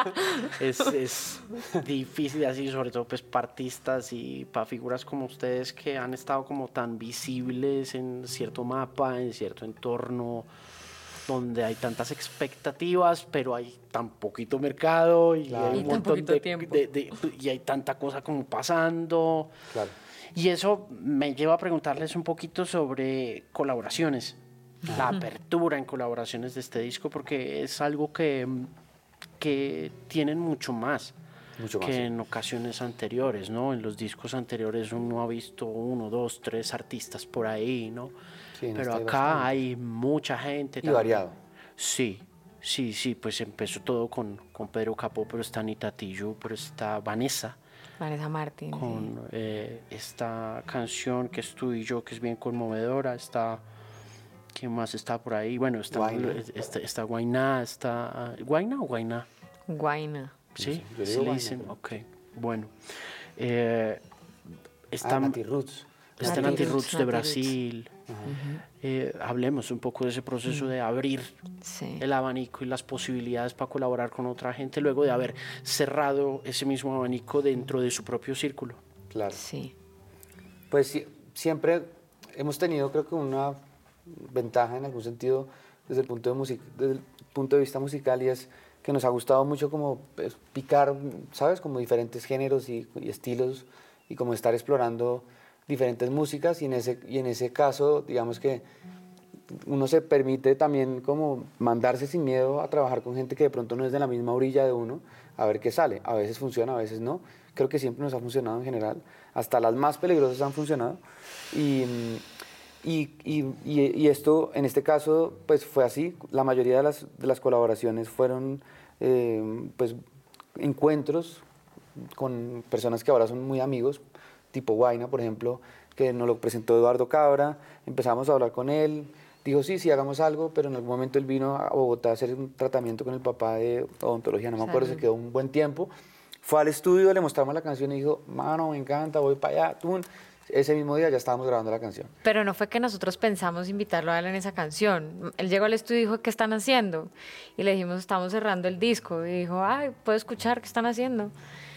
es, es, difícil así, sobre todo pues para artistas y para figuras como ustedes que han estado como tan visibles en cierto mapa, en cierto entorno donde hay tantas expectativas, pero hay tan poquito mercado y hay un montón de, y hay tanta cosa como pasando. Claro. Y eso me lleva a preguntarles un poquito sobre colaboraciones la apertura en colaboraciones de este disco, porque es algo que, que tienen mucho más. que en ocasiones anteriores, ¿no? En los discos anteriores uno ha visto uno, dos, tres artistas por ahí, ¿no? Pero este acá hay mucha gente. Y variado. Sí, sí, sí, pues empezó todo con, con Pedro Capó, pero está Anita Tijoux, pero está Vanessa. Vanessa Martín. Con eh, esta canción que es tú y yo, que es bien conmovedora, está ¿Quién más está por ahí? Bueno, está Guayna, está, está, Guayna, está... ¿Guayna o Guayna? Guayna. ¿Sí? ¿Sí le dicen? Ok, bueno. Eh, está ah, Roots. Está Roots de Brasil. Eh, hablemos un poco de ese proceso de abrir el abanico y las posibilidades para colaborar con otra gente luego de haber cerrado ese mismo abanico dentro de su propio círculo. Claro. Sí. Pues siempre hemos tenido, creo que una ventaja en algún sentido desde el punto de, desde el punto de vista musical y es que nos ha gustado mucho como pues, picar, ¿sabes? Como diferentes géneros y, estilos y como estar explorando diferentes músicas y en, ese, y en ese caso, digamos que uno se permite también como mandarse sin miedo a trabajar con gente que de pronto no es de la misma orilla de uno, a ver qué sale. A veces funciona, a veces no, creo que siempre nos ha funcionado en general, hasta las más peligrosas han funcionado. Y, y, y, y esto, en este caso, pues fue así. La mayoría de las, de las colaboraciones fueron eh, pues, encuentros con personas que ahora son muy amigos, tipo Guaina, por ejemplo, que nos lo presentó Eduardo Cabra, empezamos a hablar con él, dijo, sí, sí, hagamos algo, pero en algún momento él vino a Bogotá a hacer un tratamiento con el papá de odontología, no me acuerdo, se quedó un buen tiempo. Fue al estudio, le mostramos la canción y dijo, mano, me encanta, voy para allá. Ese mismo día ya estábamos grabando la canción. Pero no fue que nosotros pensamos invitarlo a él en esa canción. Él llegó al estudio y dijo, ¿qué están haciendo? Y le dijimos, estamos cerrando el disco. Y dijo, ay, puedo escuchar qué están haciendo.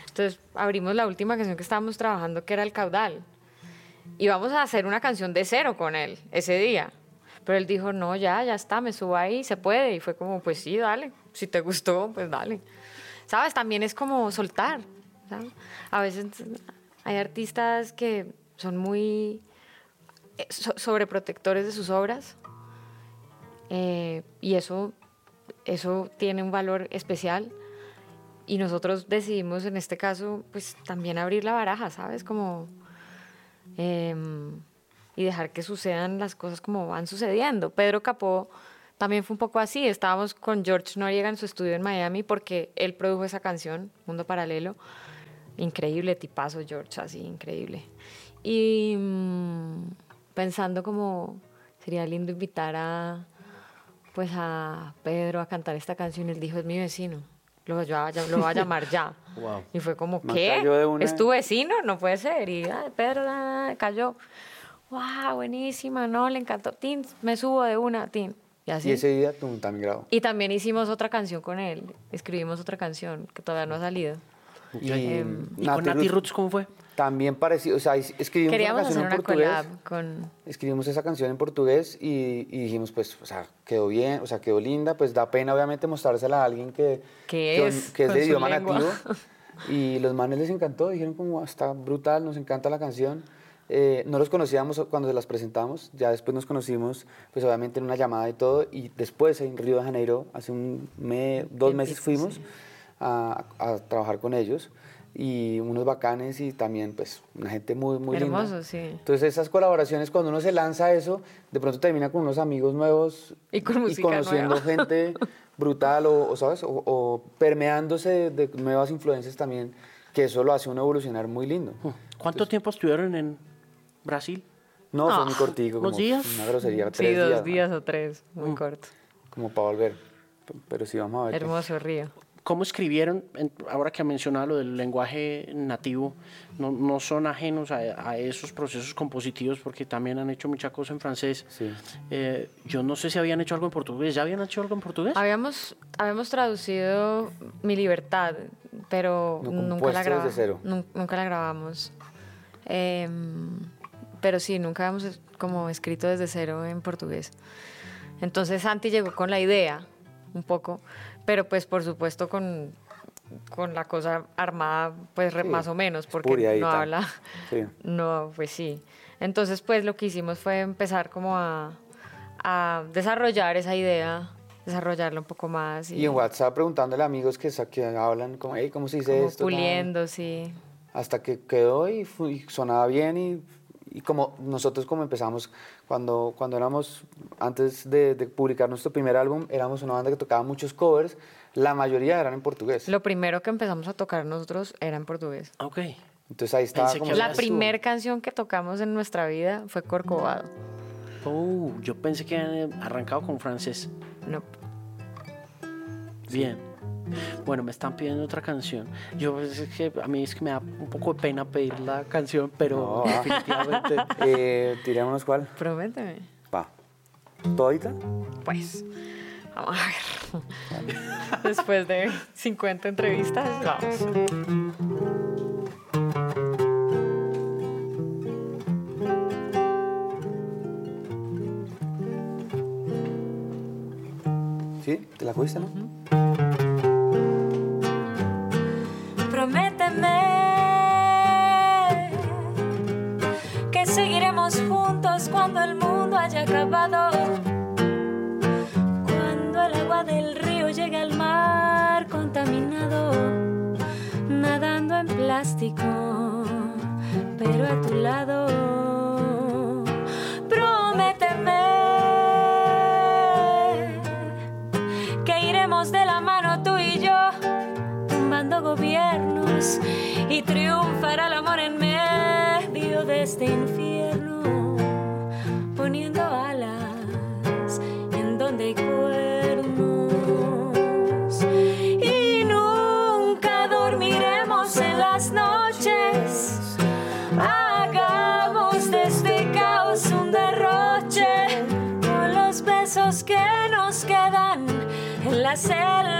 Entonces abrimos la última canción que estábamos trabajando, que era El Caudal. Y vamos a hacer una canción de cero con él ese día. Pero él dijo, no, ya, ya está, me subo ahí, se puede. Y fue como, pues sí, dale. Si te gustó, pues dale. ¿Sabes? También es como soltar. A veces hay artistas que son muy eh, sobreprotectores de sus obras eh, y eso, eso tiene un valor especial y nosotros decidimos en este caso pues también abrir la baraja, ¿sabes? Como... Em, y dejar que sucedan las cosas como van sucediendo. Pedro Capó también fue un poco así. Estábamos con George Noriega en su estudio en Miami porque él produjo esa canción, Mundo Paralelo. Increíble tipazo, George, así, increíble. Y mm, pensando como sería lindo invitar a, pues a Pedro a cantar esta canción, él dijo, es mi vecino. Lo, voy a llamar ya. Y fue como, ¿qué? ¿Es tu vecino? No puede ser. Y Pedro cayó. ¡Wow! Buenísima, no, le encantó. Tin, me subo de una, Tin. Y, así. y ese día tú también grabó. Y también hicimos otra canción con él. Escribimos otra canción que todavía no ha salido. ¿Y, em, con Nati Roots cómo fue? También parecido, o sea, escribimos Queríamos una canción hacer en portugués. con... Escribimos esa canción en portugués y, y, dijimos, pues, o sea, quedó bien, o sea, quedó linda, pues da pena obviamente mostrársela a alguien que, que es, que, es de idioma nativo. Y los manes les encantó, dijeron como, está brutal, nos encanta la canción. Eh, no los conocíamos cuando se las presentamos, ya después nos conocimos, pues obviamente en una llamada y todo, y después en Río de Janeiro, hace un mes, dos meses fuimos a, a, trabajar con ellos, y unos bacanes y también pues una gente muy, muy Hermoso, sí. Entonces esas colaboraciones, cuando uno se lanza eso, de pronto termina con unos amigos nuevos y, con y conociendo gente brutal o, ¿sabes? O, permeándose de, nuevas influencias también, que eso lo hace uno evolucionar muy lindo. ¿Cuánto tiempo estuvieron en Brasil? No, fue muy cortico. ¿Unos días? Una grosería, sí, tres dos días. días o tres, muy corto. Como para volver. Pero sí, vamos a ver. Hermoso río. ¿Cómo escribieron, ahora que ha mencionado lo del lenguaje nativo, no, no son ajenos a, a, esos procesos compositivos porque también han hecho mucha cosa en francés? Sí. Eh, yo no sé si habían hecho algo en portugués. ¿Ya habían hecho algo en portugués? Habíamos, habíamos traducido Mi Libertad, pero No nunca la grabamos. desde cero. Nunca la grabamos. Em, pero sí, nunca habíamos como escrito desde cero en portugués. Entonces Santi llegó con la idea, un poco, pero pues por supuesto con, con la cosa armada, pues Sí, más o menos, porque no habla, Sí. no, pues sí. Entonces pues lo que hicimos fue empezar como a, a desarrollar esa idea, desarrollarla un poco más y, Y en WhatsApp preguntándole a amigos que, que hablan, como, hey, ¿cómo se dice como esto? puliendo, sí. hasta que quedó y sonaba bien y, y como nosotros como empezamos cuando, cuando éramos, antes de, de publicar nuestro primer álbum, éramos una banda que tocaba muchos covers, la mayoría eran en portugués. Lo primero que empezamos a tocar nosotros era en portugués. Ok. Entonces ahí estaba como... La primera canción que tocamos en nuestra vida fue Corcovado. Oh, yo pensé que habían arrancado con francés. No. Bien. Bueno, me están pidiendo otra canción. Yo pues, es que a mí es que me da un poco de pena pedir la canción, pero No, ah. definitivamente. Eh, tirémonos cuál. Prométeme. Va. ¿Todita? Pues, vamos a ver. Después de 50 entrevistas, vamos. ¿Sí? ¿Te la cogiste, no? Prométeme que seguiremos juntos cuando el mundo haya acabado. Cuando el agua del río llegue al mar contaminado, nadando en plástico, pero a tu lado. Gobiernos y triunfará el amor en medio de este infierno, poniendo alas en donde hay cuernos. Y nunca dormiremos en las noches. Hagamos de este caos un derroche con los besos que nos quedan en la selva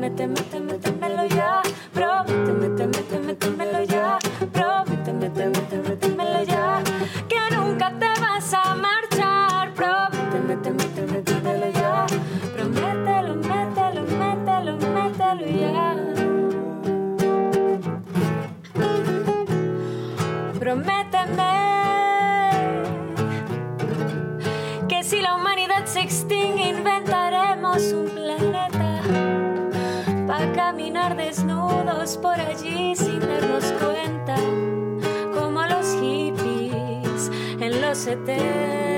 méteme, métemelo ya. Prométeme, méteme, métemelo ya. En los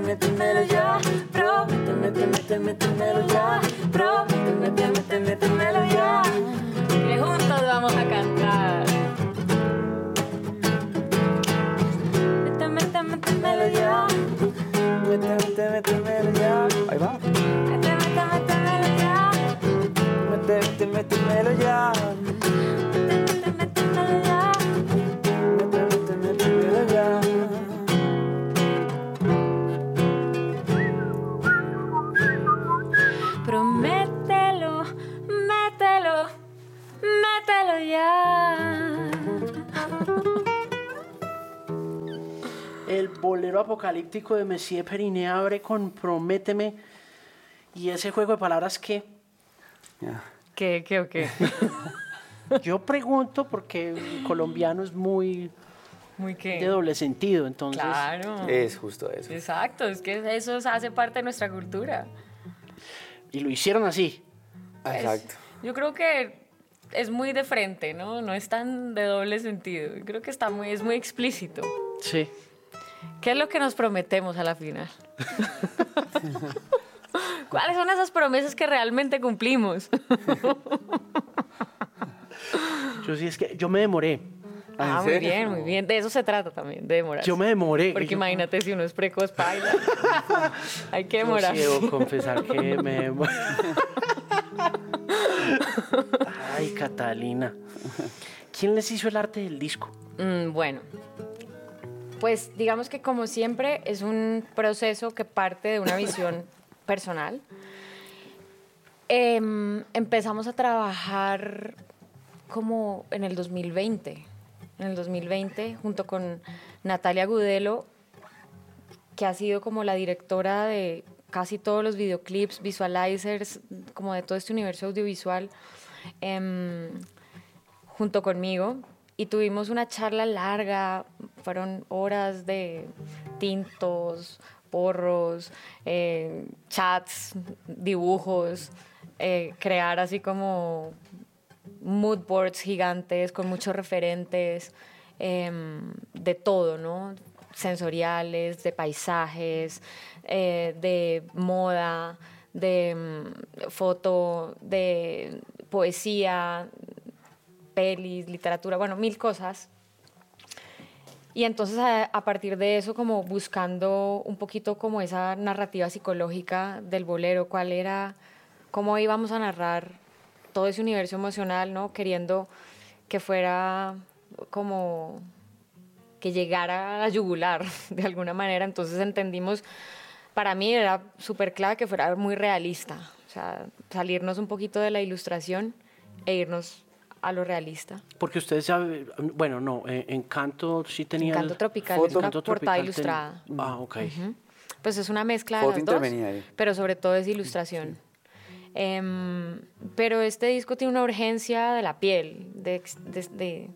Prométeme, méteme, métemelo apocalíptico de Messier Periné abre con Prométeme. Y ese juego de palabras que Ya. ¿Qué, qué o qué? yo pregunto porque el colombiano es muy Muy de qué. doble sentido. Entonces, Claro. Es justo eso. Exacto, es que eso hace parte de nuestra cultura. y lo hicieron así. Exacto. Yo creo que es muy de frente, ¿no? No es tan de doble sentido. Yo creo que está muy, es muy explícito. Sí. ¿Qué es lo que nos prometemos a la final? ¿Cuáles son esas promesas que realmente cumplimos? Yo sí es que yo me demoré. Ah, ¿en Ah, muy serio? bien, muy bien. De eso se trata también, de demorarse. Yo me demoré. Porque yo- imagínate si uno es precoz, paila. Hay que Yo demorarse. debo confesar que me demoré. Ay, Catalina. ¿Quién les hizo el arte del disco? Mm, bueno, pues digamos que como siempre es un proceso que parte de una visión personal. Em, empezamos a trabajar como en el 2020, en el 2020 junto con Natalia Gudelo, que ha sido como la directora de casi todos los videoclips, visualizers, como de todo este universo audiovisual. em, junto conmigo y tuvimos una charla larga, fueron horas de tintos, porros, eh, chats, dibujos, eh, crear así como mood boards gigantes con muchos referentes em, de todo, ¿no? Sensoriales, de paisajes, eh, de moda, de mm, foto, de poesía, pelis, literatura, bueno, mil cosas. Y entonces a, partir de eso, como buscando un poquito como esa narrativa psicológica del bolero, cuál era, cómo íbamos a narrar todo ese universo emocional, ¿no? Queriendo que fuera como que llegara a la yugular de alguna manera. Entonces entendimos, para mí era súper clave que fuera muy realista, o sea, salirnos un poquito de la ilustración e irnos a lo realista. Porque ustedes ya, bueno, no, eh, Encanto sí tenía... Encanto Tropical, Foto. es una portada Tropical ten- ilustrada. Ah, ok. Pues es una mezcla de Foto las dos, ahí. pero sobre todo es ilustración. Em, pero este disco tiene una urgencia de la piel, de, de- de-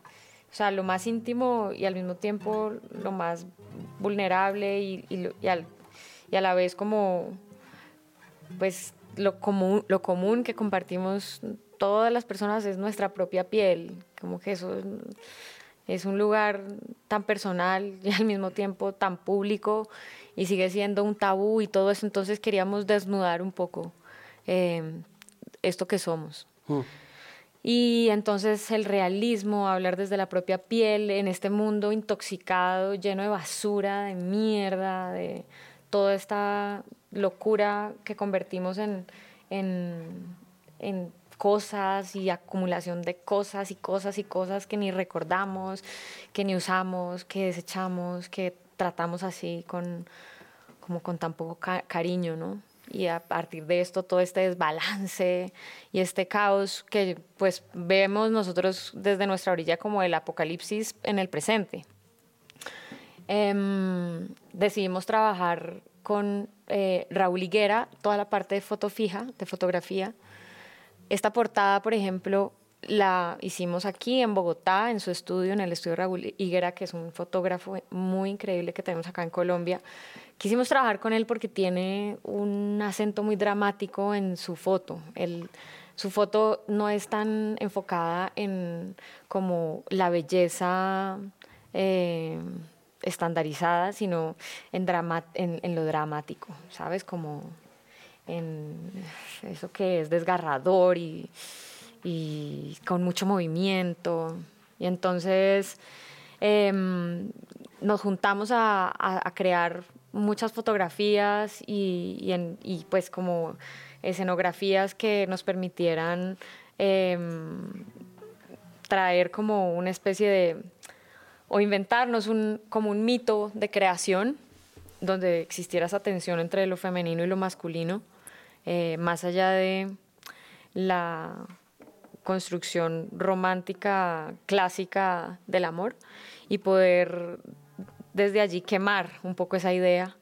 o sea, lo más íntimo y al mismo tiempo lo más vulnerable y, y lo- y al- y a la vez como, pues, lo común, lo común que compartimos todas las personas es nuestra propia piel, como que eso es un lugar tan personal y al mismo tiempo tan público y sigue siendo un tabú y todo eso, entonces queríamos desnudar un poco eh, esto que somos. Mm. Y entonces el realismo, hablar desde la propia piel en este mundo intoxicado, lleno de basura, de mierda, de toda esta locura que convertimos en, en, en cosas y acumulación de cosas y cosas y cosas que ni recordamos, que ni usamos, que desechamos, que tratamos así con, como con tan poco ca- cariño, ¿no? Y a partir de esto, todo este desbalance y este caos que pues vemos nosotros desde nuestra orilla como el apocalipsis en el presente. Em, decidimos trabajar con eh, Raúl Higuera, toda la parte de foto fija, de fotografía. Esta portada, por ejemplo, la hicimos aquí en Bogotá, en su estudio, en el estudio Raúl Higuera, que es un fotógrafo muy increíble que tenemos acá en Colombia. Quisimos trabajar con él porque tiene un acento muy dramático en su foto. Él- su foto no es tan enfocada en como la belleza eh, estandarizada, sino en, drama, en, en lo dramático, ¿sabes? Como en eso que es desgarrador y, y con mucho movimiento. Y entonces em, nos juntamos a, crear muchas fotografías y, y, pues como escenografías que nos permitieran em, traer como una especie de o inventarnos un, como un mito de creación donde existiera esa tensión entre lo femenino y lo masculino, eh, más allá de la construcción romántica clásica del amor y poder desde allí quemar un poco esa idea.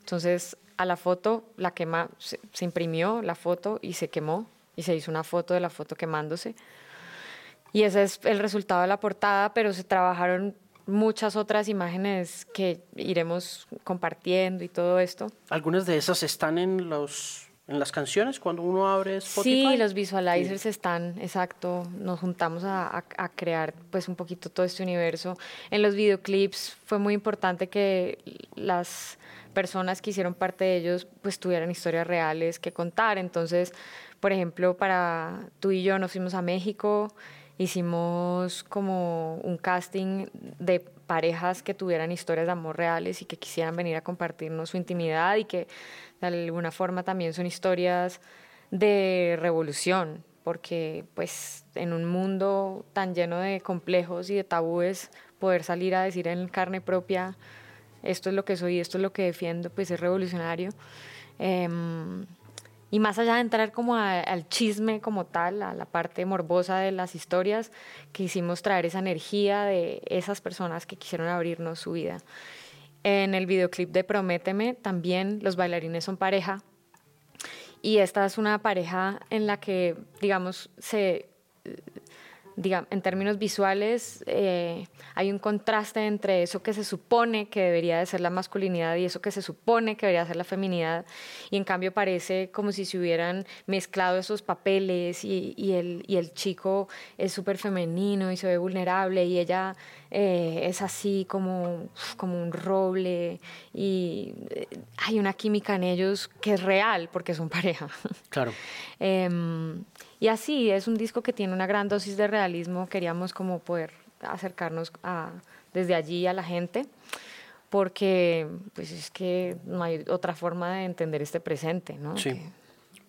Entonces a la foto la quema, se, se imprimió la foto y se quemó y se hizo una foto de la foto quemándose. Y ese es el resultado de la portada, pero se trabajaron muchas otras imágenes que iremos compartiendo y todo esto. Algunas de esas están en los en las canciones cuando uno abre Spotify. Sí, los visualizers están, exacto. Nos juntamos a, a- a crear pues un poquito todo este universo. En los videoclips fue muy importante que las personas que hicieron parte de ellos pues tuvieran historias reales que contar. Entonces, por ejemplo, para tú y yo nos fuimos a México, hicimos como un casting de parejas que tuvieran historias de amor reales y que quisieran venir a compartirnos su intimidad y que de alguna forma también son historias de revolución, porque pues en un mundo tan lleno de complejos y de tabúes, poder salir a decir en carne propia, esto es lo que soy, esto es lo que defiendo, pues es revolucionario. Em, y más allá de entrar como al chisme como tal, a la parte morbosa de las historias, quisimos traer esa energía de esas personas que quisieron abrirnos su vida. En el videoclip de Prométeme también los bailarines son pareja y esta es una pareja en la que, digamos, se diga, en términos visuales, eh, hay un contraste entre eso que se supone que debería de ser la masculinidad y eso que se supone que debería ser la feminidad, y en cambio parece como si se hubieran mezclado esos papeles y, y el, y el chico es súper femenino y se ve vulnerable y ella eh, es así como, como un roble y eh, hay una química en ellos que es real porque son pareja. Claro. Em, y así, es un disco que tiene una gran dosis de realismo. Queríamos como poder acercarnos a, desde allí a la gente, porque pues es que no hay otra forma de entender este presente, ¿no? Sí. Que-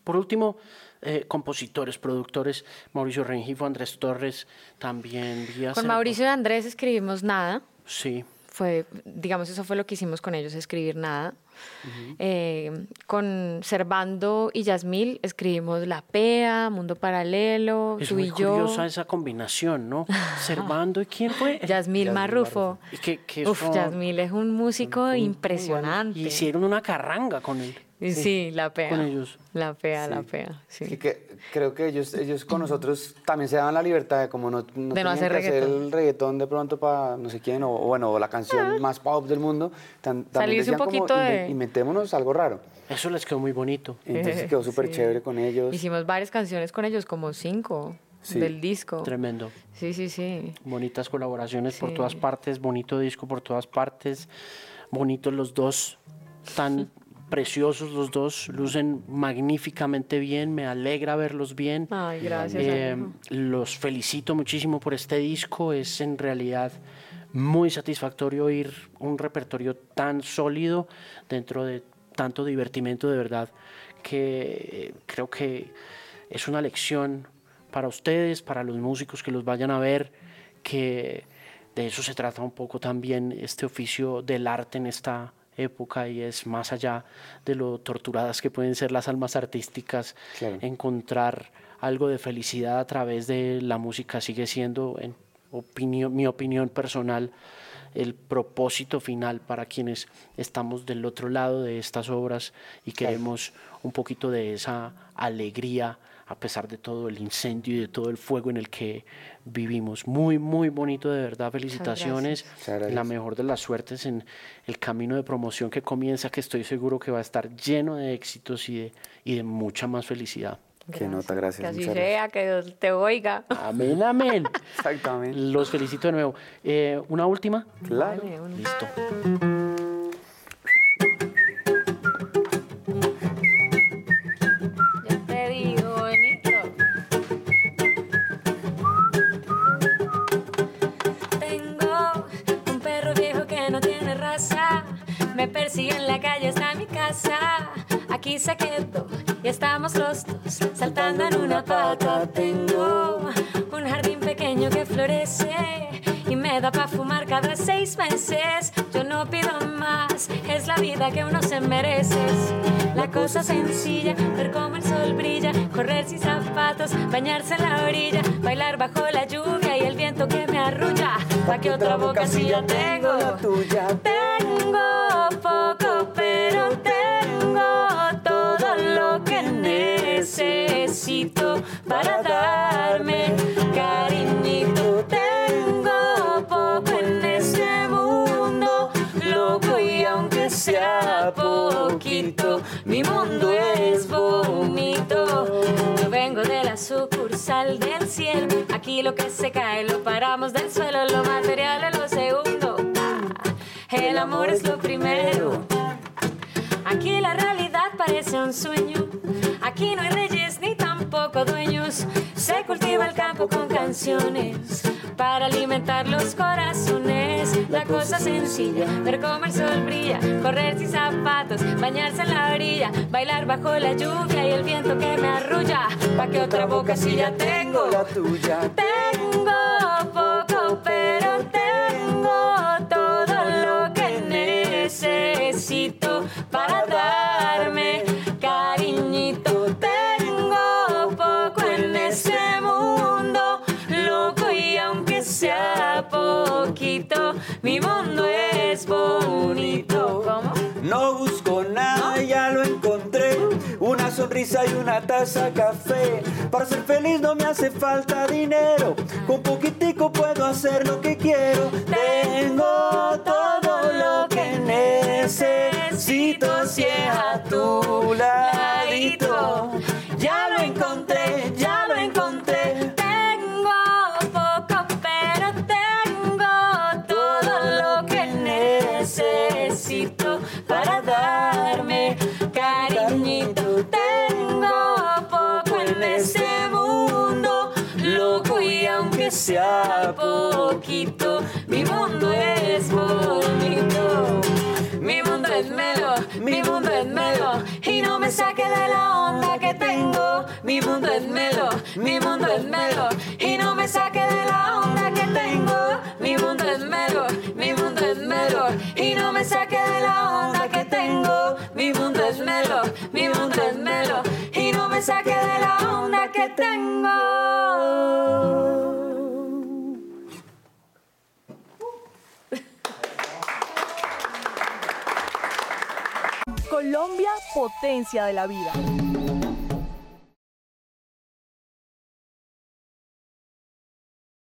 Por último, eh, compositores, productores, Mauricio Rengifo, Andrés Torres, también vi Con Mauricio y Andrés escribimos nada. Sí, fue, digamos, eso fue lo que hicimos con ellos, escribir nada. Eh, con Servando y Yasmil escribimos La Pea, Mundo Paralelo, Es tú muy y yo. curiosa esa combinación, ¿no? Servando y quién fue. Yasmil Marrufo. Y que, que Uf, Yasmil es un músico impresionante. y hicieron una carranga con él. Y sí, La Pea. con ellos. La Pea, La Sí. Pea, sí. Sí, que creo que ellos, ellos con nosotros también se daban la libertad de como no, no tenían hacer que hacer reggaetón. el reggaetón de pronto para no sé quién, o, o bueno, o la canción más pop del mundo. tan- también Ah. Salirse un como, poquito "Inven- de- inventémonos algo raro. Eso les quedó muy bonito. Entonces quedó súper Sí. chévere con ellos. Hicimos varias canciones con ellos, como cinco Sí. del disco. Tremendo. Sí, sí, sí. Bonitas colaboraciones por Sí. todas partes, bonito disco por todas partes, bonitos los dos, tan preciosos los dos, lucen magníficamente bien, me alegra verlos bien. Ay, gracias. Eh, los felicito muchísimo por este disco, es en realidad muy satisfactorio oír un repertorio tan sólido dentro de tanto divertimento de verdad que eh, creo que es una lección para ustedes, para los músicos que los vayan a ver, que de eso se trata un poco también este oficio del arte en esta época y es más allá de lo torturadas que pueden ser las almas artísticas, Claro. encontrar algo de felicidad a través de la música sigue siendo, en opinión, mi opinión personal, el propósito final para quienes estamos del otro lado de estas obras y queremos un poquito de esa alegría a pesar de todo el incendio y de todo el fuego en el que vivimos. Muy, muy bonito, de verdad. Felicitaciones. Muchas gracias. La mejor de las suertes en el camino de promoción que comienza, que estoy seguro que va a estar lleno de éxitos y de, y de mucha más felicidad. Qué nota, gracias. Que así sea, que Dios te oiga. Amén, amén. gracias. Exactamente. Los felicito de nuevo. Eh, ¿Una última? Claro. Listo. Aquí se quedó y estamos los dos saltando en una pata. Tengo un jardín pequeño que florece y me da para fumar cada seis meses. Yo no pido más, es la vida que uno se merece. La cosa sencilla, ver cómo el sol brilla, correr sin zapatos, bañarse en la orilla, bailar bajo la lluvia y el viento que me arrulla. Pa' que otra boca si ya tengo tengo poco, para darme cariñito. Tengo poco en este mundo, loco y aunque sea poquito, mi mundo es bonito. Yo vengo de la sucursal del cielo, aquí lo que se cae lo paramos del suelo, lo material es lo segundo. Ah, El amor es lo primero. Aquí la realidad parece un sueño. Aquí no hay reyes tampoco dueños. Se cultiva el campo con canciones para alimentar los corazones. La cosa sencilla, ver cómo el sol brilla, correr sin zapatos, bañarse en la orilla, bailar bajo la lluvia y el viento que me arrulla. Pa' que otra boca si ya tengo la tuya. tengo poco, pero tengo una taza café. Para ser feliz no me hace falta dinero. Con poquitico puedo hacer lo que quiero. Tengo todo lo que necesito si es a tu ladito. Ya lo encontré. Poquito, mi mundo es bonito. Mi mundo es melo, mi mundo es melo y no me saque de la onda que tengo. Mi mundo es melo, mi mundo es melo y no me saque de la onda que tengo. Mi mundo es melo, mi mundo es melo saque de la onda que tengo. Mi mundo es melo, mi mundo es melo. Y no me saque de la onda que tengo. Colombia, potencia de la vida.